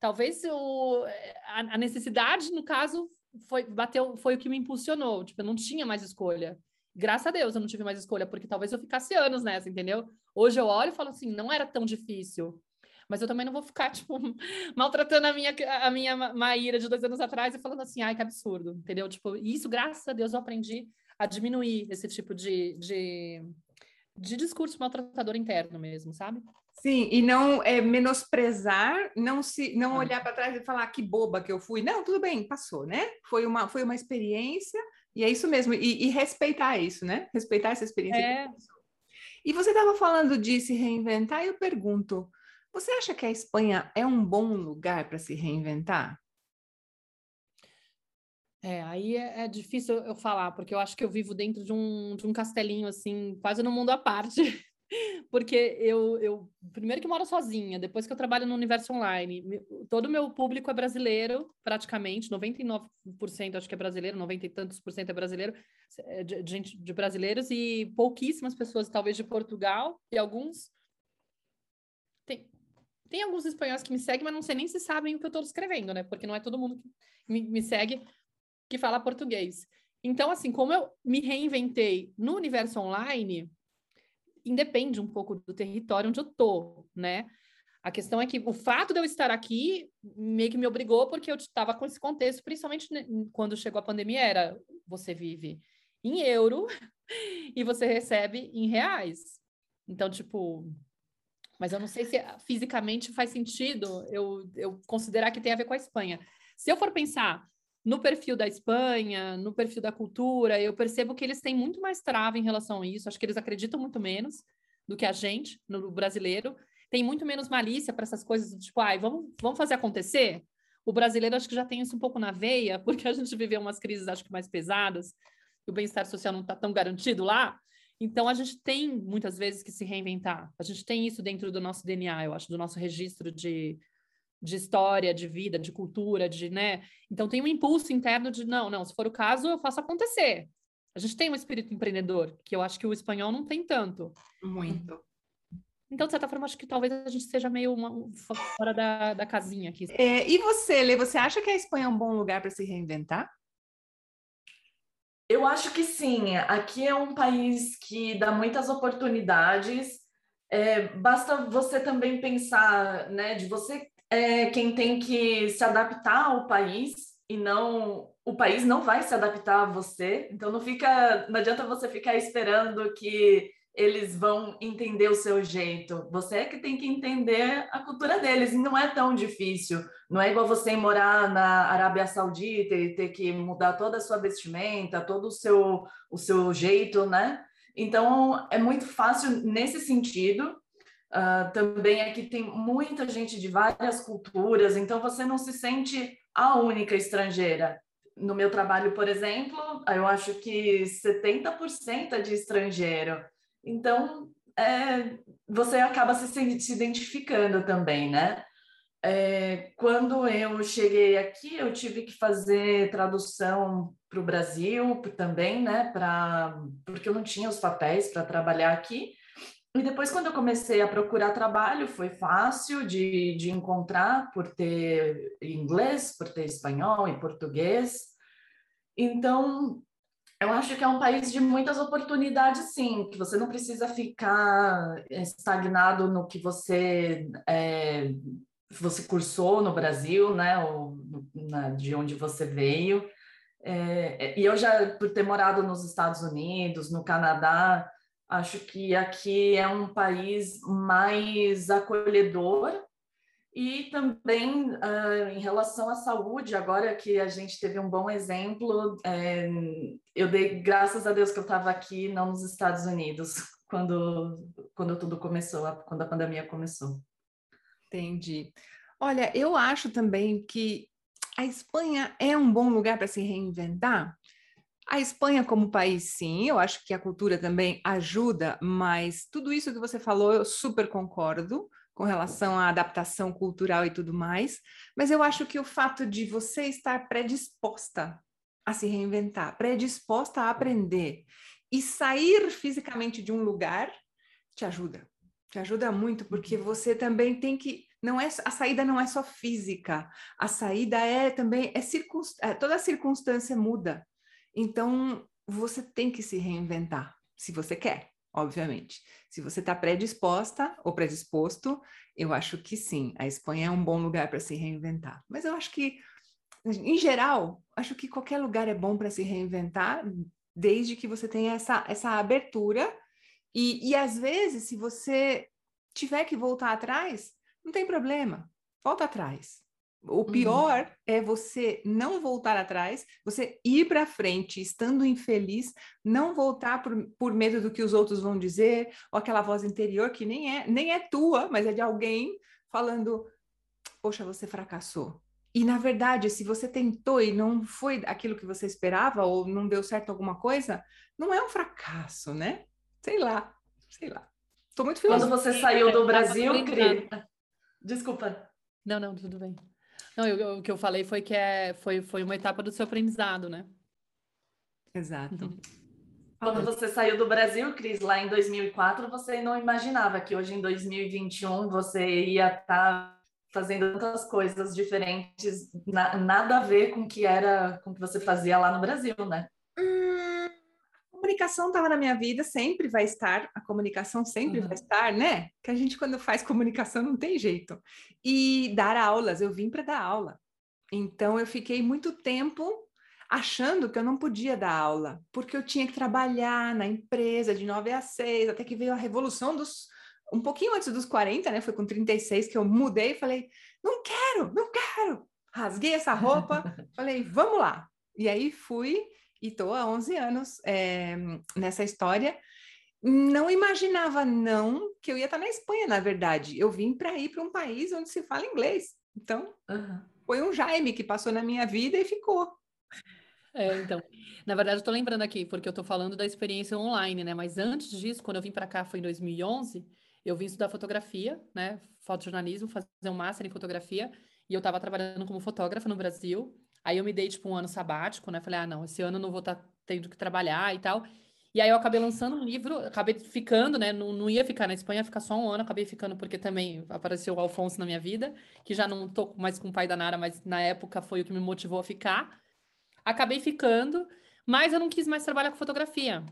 Talvez o, a, a necessidade, no caso, foi, bateu, foi o que me impulsionou. Tipo, eu não tinha mais escolha. Graças a Deus eu não tive mais escolha, porque talvez eu ficasse anos nessa, entendeu? Hoje eu olho e falo assim, não era tão difícil. Mas eu também não vou ficar, (laughs) tipo, maltratando a minha, a minha Maíra de dois anos atrás e falando assim, ai, que absurdo, entendeu? Tipo, isso, graças a Deus, eu aprendi a diminuir esse tipo de, de, de discurso maltratador interno mesmo, sabe? Sim, e não é, menosprezar, não se, não olhar para trás e falar que boba que eu fui. Não, tudo bem, passou, né? Foi uma, foi uma experiência e é isso mesmo. E, e respeitar isso, né? Respeitar essa experiência. É. E você estava falando de se reinventar, e eu pergunto: você acha que a Espanha é um bom lugar para se reinventar? É, aí é, é, difícil eu falar, porque eu acho que eu vivo dentro de um, de um castelinho, assim, quase no mundo à parte. Porque eu, eu, primeiro que moro sozinha, depois que eu trabalho no universo online, todo o meu público é brasileiro, praticamente, 99% acho que é brasileiro, 90 e tantos por cento é brasileiro, é de, de, de brasileiros, e pouquíssimas pessoas, talvez, de Portugal, e alguns. Tem, tem alguns espanhóis que me seguem, mas não sei nem se sabem o que eu estou escrevendo, né? Porque não é todo mundo que me, me segue que fala português. Então, assim, como eu me reinventei no universo online, independe um pouco do território onde eu tô, né? A questão é que o fato de eu estar aqui meio que me obrigou, porque eu estava com esse contexto, principalmente quando chegou a pandemia, era você vive em euro (laughs) e você recebe em reais. Então, tipo, mas eu não sei se fisicamente faz sentido eu, eu considerar que tem a ver com a Espanha. Se eu for pensar no perfil da Espanha, no perfil da cultura, eu percebo que eles têm muito mais trava em relação a isso. Acho que eles acreditam muito menos do que a gente, no brasileiro. Tem muito menos malícia para essas coisas, tipo, ai, vamos, vamos fazer acontecer? O brasileiro acho que já tem isso um pouco na veia, (laughs) porque a gente viveu umas crises, acho que mais pesadas, e o bem-estar social não está tão garantido lá. Então, a gente tem muitas vezes que se reinventar. A gente tem isso dentro do nosso DNA, eu acho, do nosso registro de, de história, de vida, de cultura, de, né? Então tem um impulso interno de não, não, se for o caso, eu faço acontecer. A gente tem um espírito empreendedor, que eu acho que o espanhol não tem tanto. Muito. Então, de certa forma, acho que talvez a gente seja meio uma, fora da, da casinha aqui. É, e você, Lê, você acha que a Espanha é um bom lugar para se reinventar? Eu acho que sim. Aqui é um país que dá muitas oportunidades. É, basta você também pensar, né, de você é quem tem que se adaptar ao país e não o país não vai se adaptar a você. Então não fica, não adianta você ficar esperando que eles vão entender o seu jeito. Você é que tem que entender a cultura deles e não é tão difícil. Não é igual você morar na Arábia Saudita e ter que mudar toda a sua vestimenta, todo o seu o seu jeito, né? Então é muito fácil nesse sentido. Uh, também aqui tem muita gente de várias culturas, então você não se sente a única estrangeira. No meu trabalho, por exemplo, eu acho que 70% é de estrangeiro. Então, é, você acaba se, se identificando também, né? É, quando eu cheguei aqui, eu tive que fazer tradução para o Brasil também, né? Pra, porque eu não tinha os papéis para trabalhar aqui. E depois, quando eu comecei a procurar trabalho, foi fácil de, de encontrar por ter inglês, por ter espanhol e português. Então, eu acho que é um país de muitas oportunidades, sim, que você não precisa ficar estagnado no que você é, você cursou no Brasil, né, ou na, de onde você veio. É, e eu já, por ter morado nos Estados Unidos, no Canadá, Acho que aqui é um país mais acolhedor e também uh, em relação à saúde, agora que a gente teve um bom exemplo, é, eu dei graças a Deus que eu estava aqui, não nos Estados Unidos, (laughs) quando, quando tudo começou, quando a pandemia começou. Entendi. Olha, eu acho também que a Espanha é um bom lugar para se reinventar, a Espanha, como país, sim, eu acho que a cultura também ajuda, mas tudo isso que você falou, eu super concordo com relação à adaptação cultural e tudo mais, mas eu acho que o fato de você estar predisposta a se reinventar, predisposta a aprender e sair fisicamente de um lugar te ajuda. Te ajuda muito porque uhum. você também tem que não é a saída não é só física, a saída é também é, circunst, é toda a circunstância muda. Então você tem que se reinventar, se você quer, obviamente. Se você está predisposta ou predisposto, eu acho que sim, a Espanha é um bom lugar para se reinventar. Mas eu acho que, em geral, acho que qualquer lugar é bom para se reinventar, desde que você tenha essa, essa abertura. E, e às vezes, se você tiver que voltar atrás, não tem problema, volta atrás. O uhum. pior uhum. é você não voltar atrás, você ir para frente, estando infeliz, não voltar por, por medo do que os outros vão dizer, ou aquela voz interior que nem é, nem é tua, mas é de alguém falando: Poxa, você fracassou. E na verdade, se você tentou e não foi aquilo que você esperava, ou não deu certo alguma coisa, não é um fracasso, né? Sei lá, sei lá. Estou muito feliz. Quando você saiu do Brasil, Cris. Desculpa. Não, não, tudo bem. Não, eu, o que eu falei foi que é, foi, foi uma etapa do seu aprendizado, né? Exato. Uhum. Quando você saiu do Brasil, Cris, lá em 2004, você não imaginava que hoje em 2021 você ia estar tá fazendo tantas coisas diferentes, na, nada a ver com o que era, com o que você fazia lá no Brasil, né? Comunicação estava na minha vida, sempre vai estar, a comunicação sempre uhum. vai estar, né? Que a gente, quando faz comunicação, não tem jeito. E dar aulas, eu vim para dar aula. Então, eu fiquei muito tempo achando que eu não podia dar aula, porque eu tinha que trabalhar na empresa de 9 a 6, até que veio a revolução dos. Um pouquinho antes dos 40, né? Foi com 36 que eu mudei e falei: não quero, não quero. Rasguei essa roupa, (laughs) falei: vamos lá. E aí fui e estou há 11 anos é, nessa história. Não imaginava, não, que eu ia estar na Espanha, na verdade. Eu vim para ir para um país onde se fala inglês. Então, uhum. foi um Jaime que passou na minha vida e ficou. É, então, na verdade, eu estou lembrando aqui, porque eu estou falando da experiência online, né? Mas antes disso, quando eu vim para cá, foi em 2011, eu vim estudar fotografia, né? Fotojornalismo, fazer um master em fotografia, e eu estava trabalhando como fotógrafa no Brasil. Aí eu me dei, tipo, um ano sabático, né? Falei, ah, não, esse ano eu não vou estar tá tendo que trabalhar e tal. E aí eu acabei lançando um livro, acabei ficando, né? Não, não ia ficar na Espanha, ia ficar só um ano, acabei ficando porque também apareceu o Alfonso na minha vida, que já não tô mais com o pai da Nara, mas na época foi o que me motivou a ficar. Acabei ficando, mas eu não quis mais trabalhar com fotografia.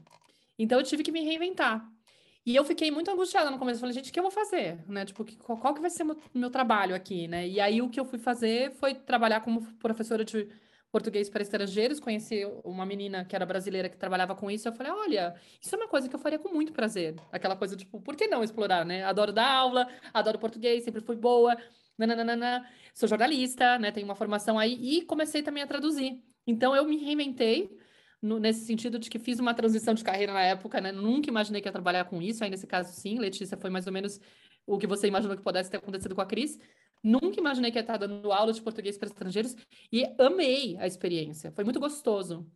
Então eu tive que me reinventar. E eu fiquei muito angustiada no começo. falei, gente, o que eu vou fazer? Né? Tipo, qual, que vai ser o meu, meu, trabalho aqui, né? E aí o que eu fui fazer foi trabalhar como professora de português para estrangeiros. Conheci uma menina que era brasileira que trabalhava com isso. Eu falei, olha, isso é uma coisa que eu faria com muito prazer. Aquela coisa, tipo, por que não explorar, né? Adoro dar aula, adoro português, sempre fui boa. Nananana. Sou jornalista, né? Tenho uma formação aí. E comecei também a traduzir. Então eu me reinventei no, nesse sentido de que fiz uma transição de carreira na época, né? Nunca imaginei que ia trabalhar com isso, aí nesse caso sim, Letícia foi mais ou menos o que você imaginou que pudesse ter acontecido com a Cris. Nunca imaginei que ia estar dando aula de português para estrangeiros e amei a experiência, foi muito gostoso.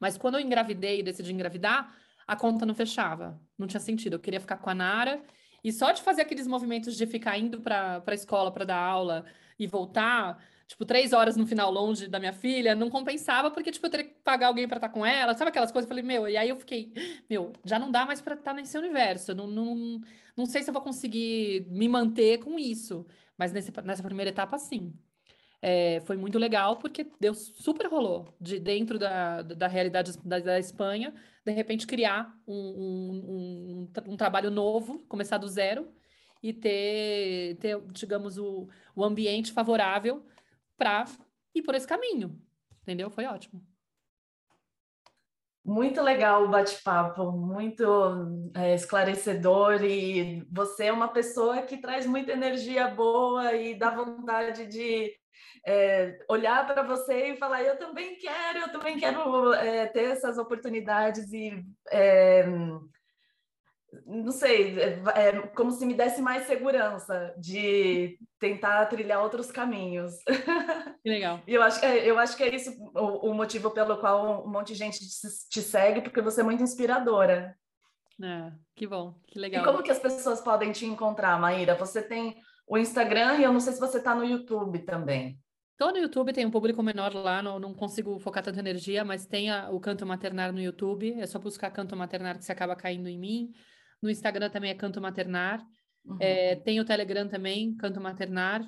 Mas quando eu engravidei e decidi engravidar, a conta não fechava, não tinha sentido. Eu queria ficar com a Nara e só de fazer aqueles movimentos de ficar indo para a escola para dar aula e voltar, tipo, três horas no final longe da minha filha, não compensava, porque, tipo, eu teria que pagar alguém para estar com ela, sabe aquelas coisas? Eu falei, meu, e aí eu fiquei, meu, já não dá mais para estar nesse universo, não, não, não sei se eu vou conseguir me manter com isso, mas nesse, nessa primeira etapa, sim. É, foi muito legal, porque deu super rolou, de dentro da, da realidade da, da Espanha, de repente criar um, um, um, um trabalho novo, começar do zero, e ter, ter digamos, o, o ambiente favorável para ir por esse caminho. Entendeu? Foi ótimo. Muito legal o bate-papo, muito é, esclarecedor e você é uma pessoa que traz muita energia boa e dá vontade de é, olhar para você e falar eu também quero, eu também quero é, ter essas oportunidades e é, não sei, é, é, como se me desse mais segurança de tentar trilhar outros caminhos. Que legal. e eu acho, é, eu acho que é isso o, o, motivo pelo qual um monte de gente te, te segue, porque você é muito inspiradora. É, que bom, que legal. E como que as pessoas podem te encontrar, Maíra? Você tem o Instagram e eu não sei se você está no YouTube também. Tô no YouTube, tem um público menor lá, não, não consigo focar tanta energia, mas tem a, o Canto Maternar no YouTube, é só buscar Canto Maternar que você acaba caindo em mim. No Instagram também é Canto Maternar. Uhum. É, tem o Telegram também, Canto Maternar.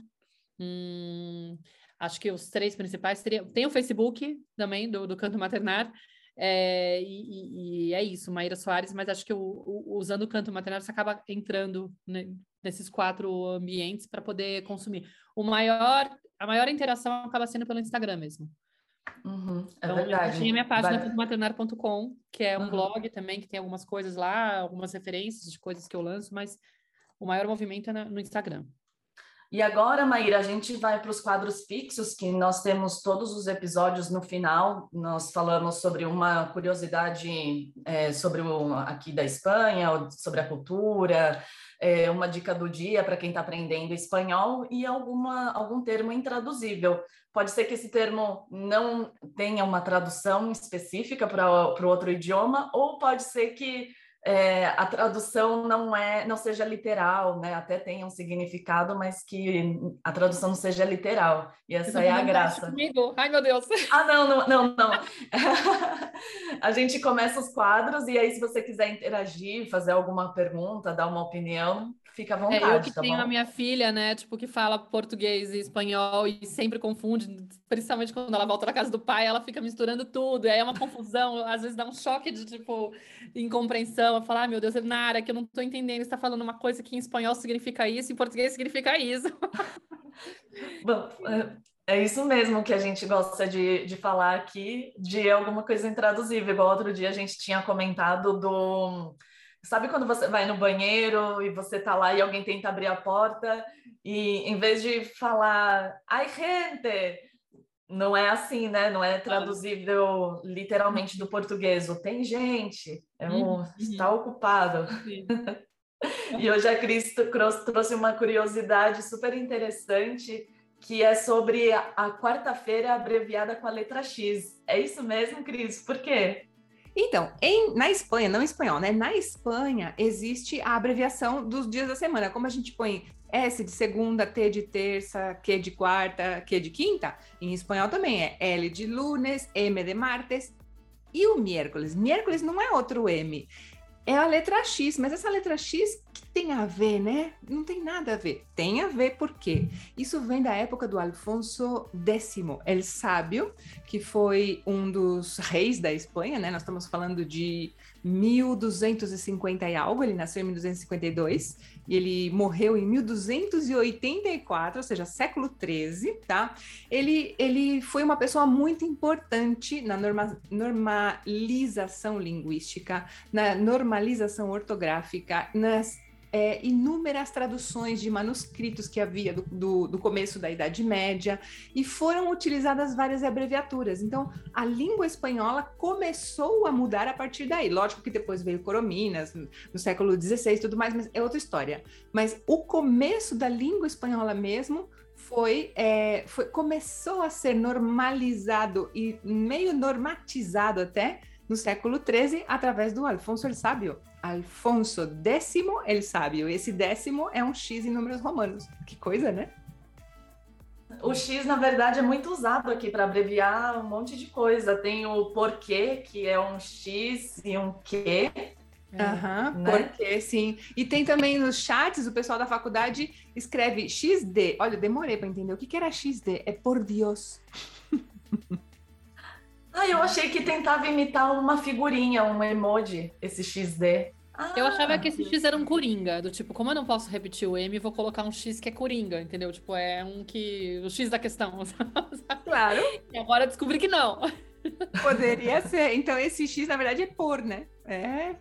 Hum, acho que os três principais. Tem o Facebook também, do, do Canto Maternar. É, e, e, é isso, Maíra Soares, mas acho que o, o, usando o canto maternar você acaba entrando né, nesses quatro ambientes para poder consumir. O maior, a maior interação acaba sendo pelo Instagram mesmo. Uhum, é então, verdade. Tem a minha página vale. maternar.com, que é um uhum. blog também, que tem algumas coisas lá, algumas referências de coisas que eu lanço, mas o maior movimento é no Instagram. E agora, Maíra, a gente vai para os quadros fixos, que nós temos todos os episódios no final. Nós falamos sobre uma curiosidade é, sobre o, aqui da Espanha, sobre a cultura, é, uma dica do dia para quem está aprendendo espanhol e alguma, algum termo intraduzível. Pode ser que esse termo não tenha uma tradução específica para o outro idioma, ou pode ser que é, a tradução não é, não seja literal, né? Até tenha um significado, mas que a tradução não seja literal. E essa é a graça. Comigo. Ai, meu Deus. (laughs) Ah, não, não, não, não. (laughs) a gente começa os quadros e aí, se você quiser interagir, fazer alguma pergunta, dar uma opinião, Fica à vontade. É, eu que tá tenho bom? a minha filha, né, tipo, que fala português e espanhol e sempre confunde, principalmente quando ela volta da casa do pai, ela fica misturando tudo, e aí é uma confusão, às vezes dá um choque de, tipo, incompreensão, falar, ah, meu Deus, Nara, que eu não tô entendendo, você tá falando uma coisa que em espanhol significa isso, em português significa isso. (laughs) Bom, é, é isso mesmo que a gente gosta de, de falar aqui, de alguma coisa intraduzível, igual outro dia a gente tinha comentado do Sabe quando você vai no banheiro e você tá lá e alguém tenta abrir a porta e em vez de falar ai gente, não é assim, né? Não é traduzível literalmente do português. O tem gente, é um, uhum. está ocupado. e hoje a Cris trouxe uma curiosidade super interessante que é sobre a, a quarta-feira abreviada com a letra X. É isso mesmo, Cris? Por quê? Então, em, na Espanha, não em espanhol, né? Na Espanha existe a abreviação dos dias da semana. Como a gente põe S de segunda, T de terça, Q de quarta, Q de quinta, em espanhol também é L de lunes, M de martes e o miércoles. Miércoles não é outro M, é a letra X, mas essa letra X que tem a ver, né? Não tem nada a ver. Tem a ver porque isso vem da época do Alfonso X, el sábio, que foi um dos reis da Espanha, né? Nós estamos falando de 1250 e algo, ele nasceu em 1252 e ele morreu em 1284, ou seja, século 13, tá? Ele, ele foi uma pessoa muito importante na norma, normalização linguística, na normalização ortográfica, nas é, inúmeras traduções de manuscritos que havia do, do, do, começo da Idade Média e foram utilizadas várias abreviaturas. Então, a língua espanhola começou a mudar a partir daí. Lógico que depois veio Corominas, no século XVI e tudo mais, mas é outra história. Mas o começo da língua espanhola mesmo foi, é, foi começou a ser normalizado e meio normatizado até no século XIII através do Alfonso el Sábio. Alfonso décimo el Sábio. Esse décimo é um X em números romanos. Que coisa, né? O X, na verdade, é muito usado aqui para abreviar um monte de coisa. Tem o porquê, que é um X e um Q. Aham, uhum, né? porque sim. E tem também nos chats, o pessoal da faculdade escreve XD. Olha, demorei para entender o que, que era XD. É por Deus. (laughs) Ah, eu achei que tentava imitar uma figurinha, um emoji, esse XD. Ah, eu achava que esse X era um coringa, do tipo, como eu não posso repetir o M, vou colocar um X que é coringa, entendeu? Tipo, é um que. o X da questão. (laughs) Claro. E agora descobri que não. Poderia ser. Então, esse X, na verdade, é por, né? É.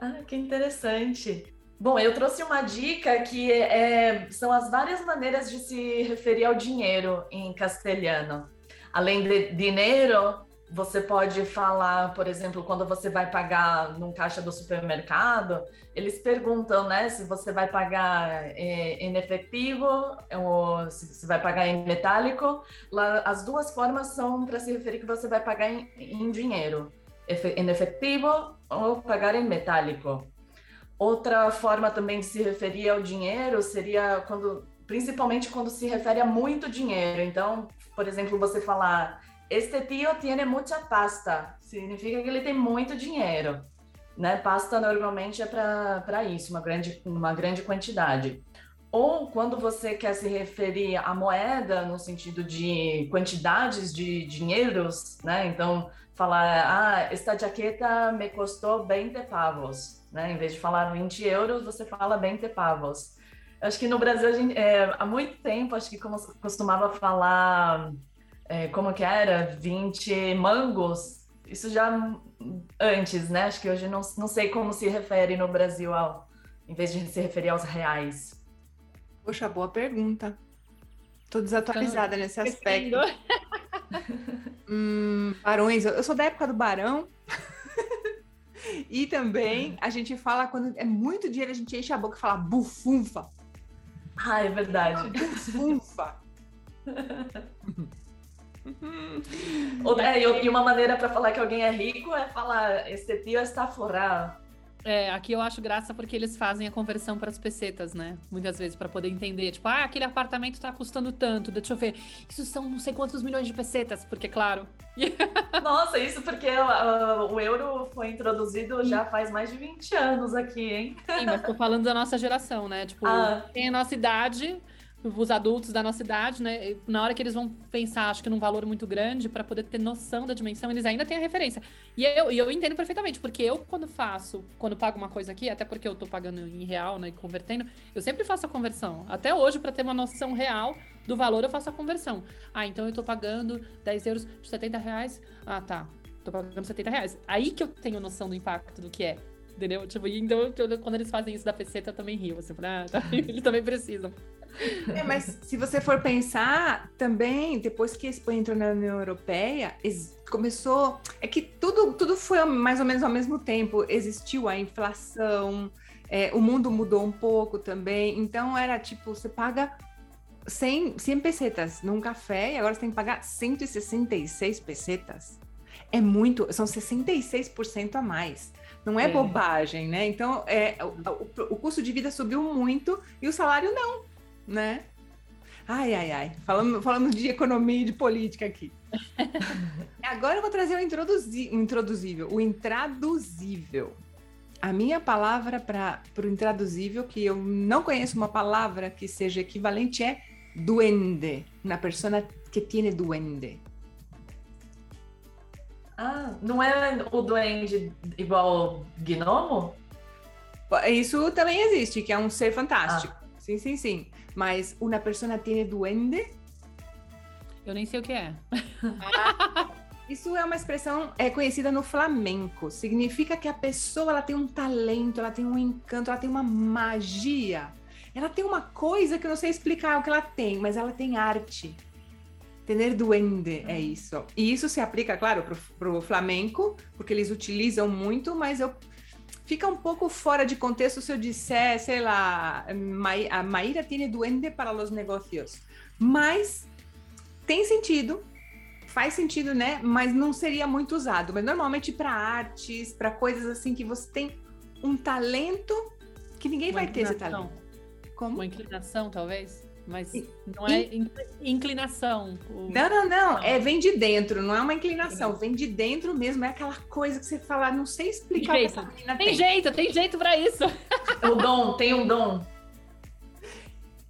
Ah, que interessante. Bom, eu trouxe uma dica que é, são as várias maneiras de se referir ao dinheiro em castelhano. Além de dinheiro, você pode falar, por exemplo, quando você vai pagar num caixa do supermercado, eles perguntam, né, se você vai pagar é, em efetivo ou se você vai pagar em metálico. Lá, as duas formas são para se referir que você vai pagar em, em dinheiro, em efetivo ou pagar em metálico. Outra forma também de se referir ao dinheiro seria quando, principalmente quando se refere a muito dinheiro. Então, por exemplo, você falar este tio tiene mucha pasta, significa que ele tem muito dinheiro. Né? Pasta normalmente é para isso, uma grande, uma grande quantidade. Ou quando você quer se referir à moeda no sentido de quantidades de dinheiros, né? Então, falar, ah, esta jaqueta me custou 20 pavos, né? Em vez de falar 20 euros, você fala 20 pavos. Acho que no Brasil, gente, é, há muito tempo, acho que como costumava falar, é, como que era? 20 mangos. Isso já antes, né? Acho que hoje não, não sei como se refere no Brasil ao, em vez de se referir aos reais. Poxa, boa pergunta. Tô desatualizada nesse aspecto. (laughs) hum, barões, eu sou da época do barão. (laughs) e também a gente fala quando é muito dinheiro, a gente enche a boca e fala bufunfa. Ah, é verdade. É, (laughs) e uma maneira para falar que alguém é rico é falar: Este tio está forrado. É, aqui eu acho graça porque eles fazem a conversão para as pesetas, né? Muitas vezes, para poder entender. Tipo, ah, aquele apartamento está custando tanto, deixa eu ver. Isso são não sei quantos milhões de pesetas, porque, claro. (laughs) Nossa, isso porque uh, o euro foi introduzido já faz mais de 20 anos aqui, hein? Sim, mas tô falando da nossa geração, né? Tipo, ah. tem a nossa idade os adultos da nossa idade, né? Na hora que eles vão pensar, acho que num valor muito grande, para poder ter noção da dimensão, eles ainda têm a referência. E eu, e eu entendo perfeitamente, porque eu, quando faço, quando pago uma coisa aqui, até porque eu tô pagando em real, né? Convertendo, eu sempre faço a conversão. Até hoje, para ter uma noção real do valor, eu faço a conversão. Ah, então eu tô pagando 10 euros de 70 reais. Ah, tá. Tô pagando 70 reais. Aí que eu tenho noção do impacto do que é. Entendeu? Tipo, então, quando eles fazem isso da PC, eu também rio. Assim, ah, tá, (laughs) eles também precisam. É, mas se você for pensar, também, depois que a Espanha entrou na União Europeia, começou. É que tudo, tudo foi mais ou menos ao mesmo tempo. Existiu a inflação, é, o mundo mudou um pouco também. Então era tipo, você paga 100, 100 pesetas num café e agora você tem que pagar 166 pesetas. É muito, são 66% a mais. Não é, é, bobagem, né? Então, é, o, o, o custo de vida subiu muito e o salário não né? Ai, ai, ai. Falamos, falamos de economia e de política aqui. (laughs) Agora eu vou trazer o introduzi introduzível, o intraduzível. A minha palavra para o intraduzível, que eu não conheço uma palavra que seja equivalente, é duende. Na persona que tiene duende. Ah, não é o duende igual gnomo? Isso também existe, que é um ser fantástico. Ah. Sim, sim, sim. Mas uma pessoa tem duende? Eu nem sei o que é. Ah, isso é uma expressão é conhecida no flamenco. Significa que a pessoa ela tem um talento, ela tem um encanto, ela tem uma magia. Ela tem uma coisa que eu não sei explicar o que ela tem, mas ela tem arte. Tener duende é isso. E isso se aplica, claro, para o flamenco, porque eles utilizam muito, mas eu fica um pouco fora de contexto se eu disser, sei lá, a Maíra tem duende para os negócios. Mas tem sentido, faz sentido, né? Mas não seria muito usado. Mas normalmente para artes, para coisas assim que você tem um talento que ninguém Uma vai ter esse talento. Como? Uma inclinação, talvez? Mas não é inclinação. O... Não, não, não. É, vem de dentro, não é uma inclinação. Vem de dentro mesmo. É aquela coisa que você fala, não sei explicar tem jeito. tem. Tem jeito, tem jeito para isso. O dom, tem um dom.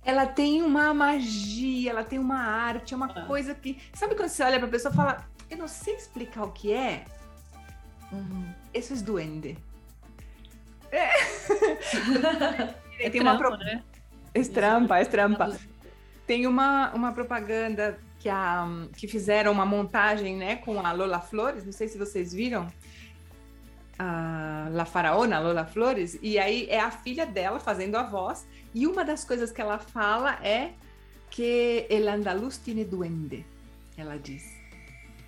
Ela tem uma magia, ela tem uma arte, é uma ah. coisa que. Sabe quando você olha pra pessoa e fala, eu não sei explicar o que é? Uhum. Isso é duende. (laughs) É. é tem trampa, uma pro... né? Estrampa, estrampa. Tem uma, uma propaganda que, a, que fizeram uma montagem né, com a Lola Flores, não sei se vocês viram, a La Faraona, Lola Flores, e aí é a filha dela fazendo a voz, e uma das coisas que ela fala é que el andaluz tiene duende, ela diz.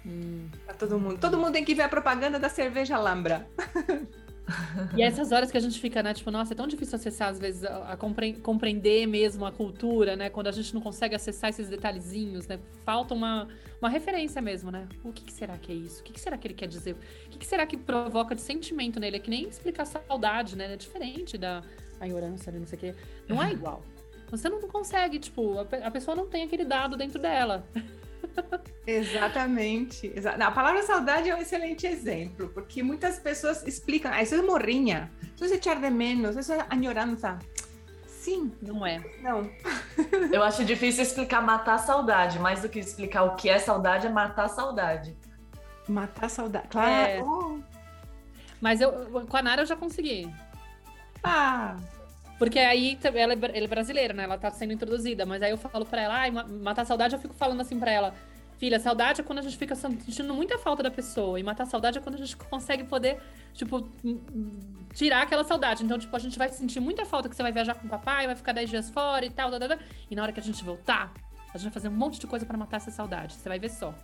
Hum. Pra todo mundo. Todo mundo tem que ver a propaganda da cerveja Alhambra. (laughs) E essas horas que a gente fica, né? Tipo, nossa, é tão difícil acessar, às vezes, a, a compre compreender mesmo a cultura, né? Quando a gente não consegue acessar esses detalhezinhos, né? Falta uma, uma referência mesmo, né? O que, que será que é isso? O que, que será que ele quer dizer? O que, que será que provoca de sentimento nele? É que nem explicar saudade, né? É diferente da a ignorância, não sei o quê. Não é igual. Você não consegue, tipo, a, a pessoa não tem aquele dado dentro dela. Exatamente. A palavra saudade é um excelente exemplo, porque muitas pessoas explicam, ah, isso é morrinha, isso é echar de menos, isso é añorança. Sim. Não é. Não. (laughs) Eu acho difícil explicar matar a saudade, mais do que explicar o que é saudade, é matar a saudade. Matar a saudade, claro. É. Oh. Mas eu, com a Nara eu já consegui. Ah, porque aí ela é, ela é brasileira, né? Ela tá sendo introduzida. Mas aí eu falo pra ela, ai, matar saudade, eu fico falando assim pra ela. Filha, saudade é quando a gente fica sentindo muita falta da pessoa. E matar saudade é quando a gente consegue poder, tipo, tirar aquela saudade. Então, tipo, a gente vai sentir muita falta que você vai viajar com o papai, vai ficar 10 dias fora e tal, tal, tal. E na hora que a gente voltar, a gente vai fazer um monte de coisa para matar essa saudade. Você vai ver só.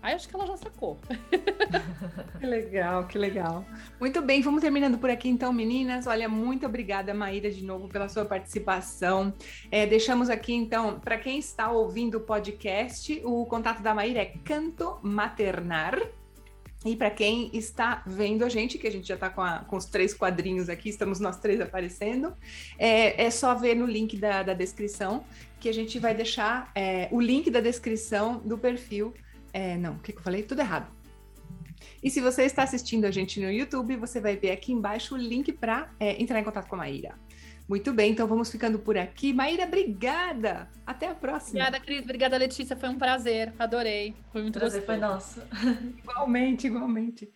Aí acho que ela já sacou. (laughs) que legal, que legal. Muito bem, vamos terminando por aqui então, meninas. Olha, muito obrigada, Maíra, de novo pela sua participação. É, deixamos aqui então, para quem está ouvindo o podcast, o contato da Maíra é Canto Maternar. E para quem está vendo a gente, que a gente já está com, com, os três quadrinhos aqui, estamos nós três aparecendo, é, é só ver no link da, da, descrição, que a gente vai deixar é, o link da descrição do perfil é, não, o que, que eu falei? Tudo errado. E se você está assistindo a gente no YouTube, você vai ver aqui embaixo o link para é, entrar em contato com a Maíra. Muito bem, então vamos ficando por aqui. Maíra, obrigada! Até a próxima. Obrigada, Cris. Obrigada, Letícia. Foi um prazer. Adorei. Foi muito prazer foi nosso. igualmente, igualmente.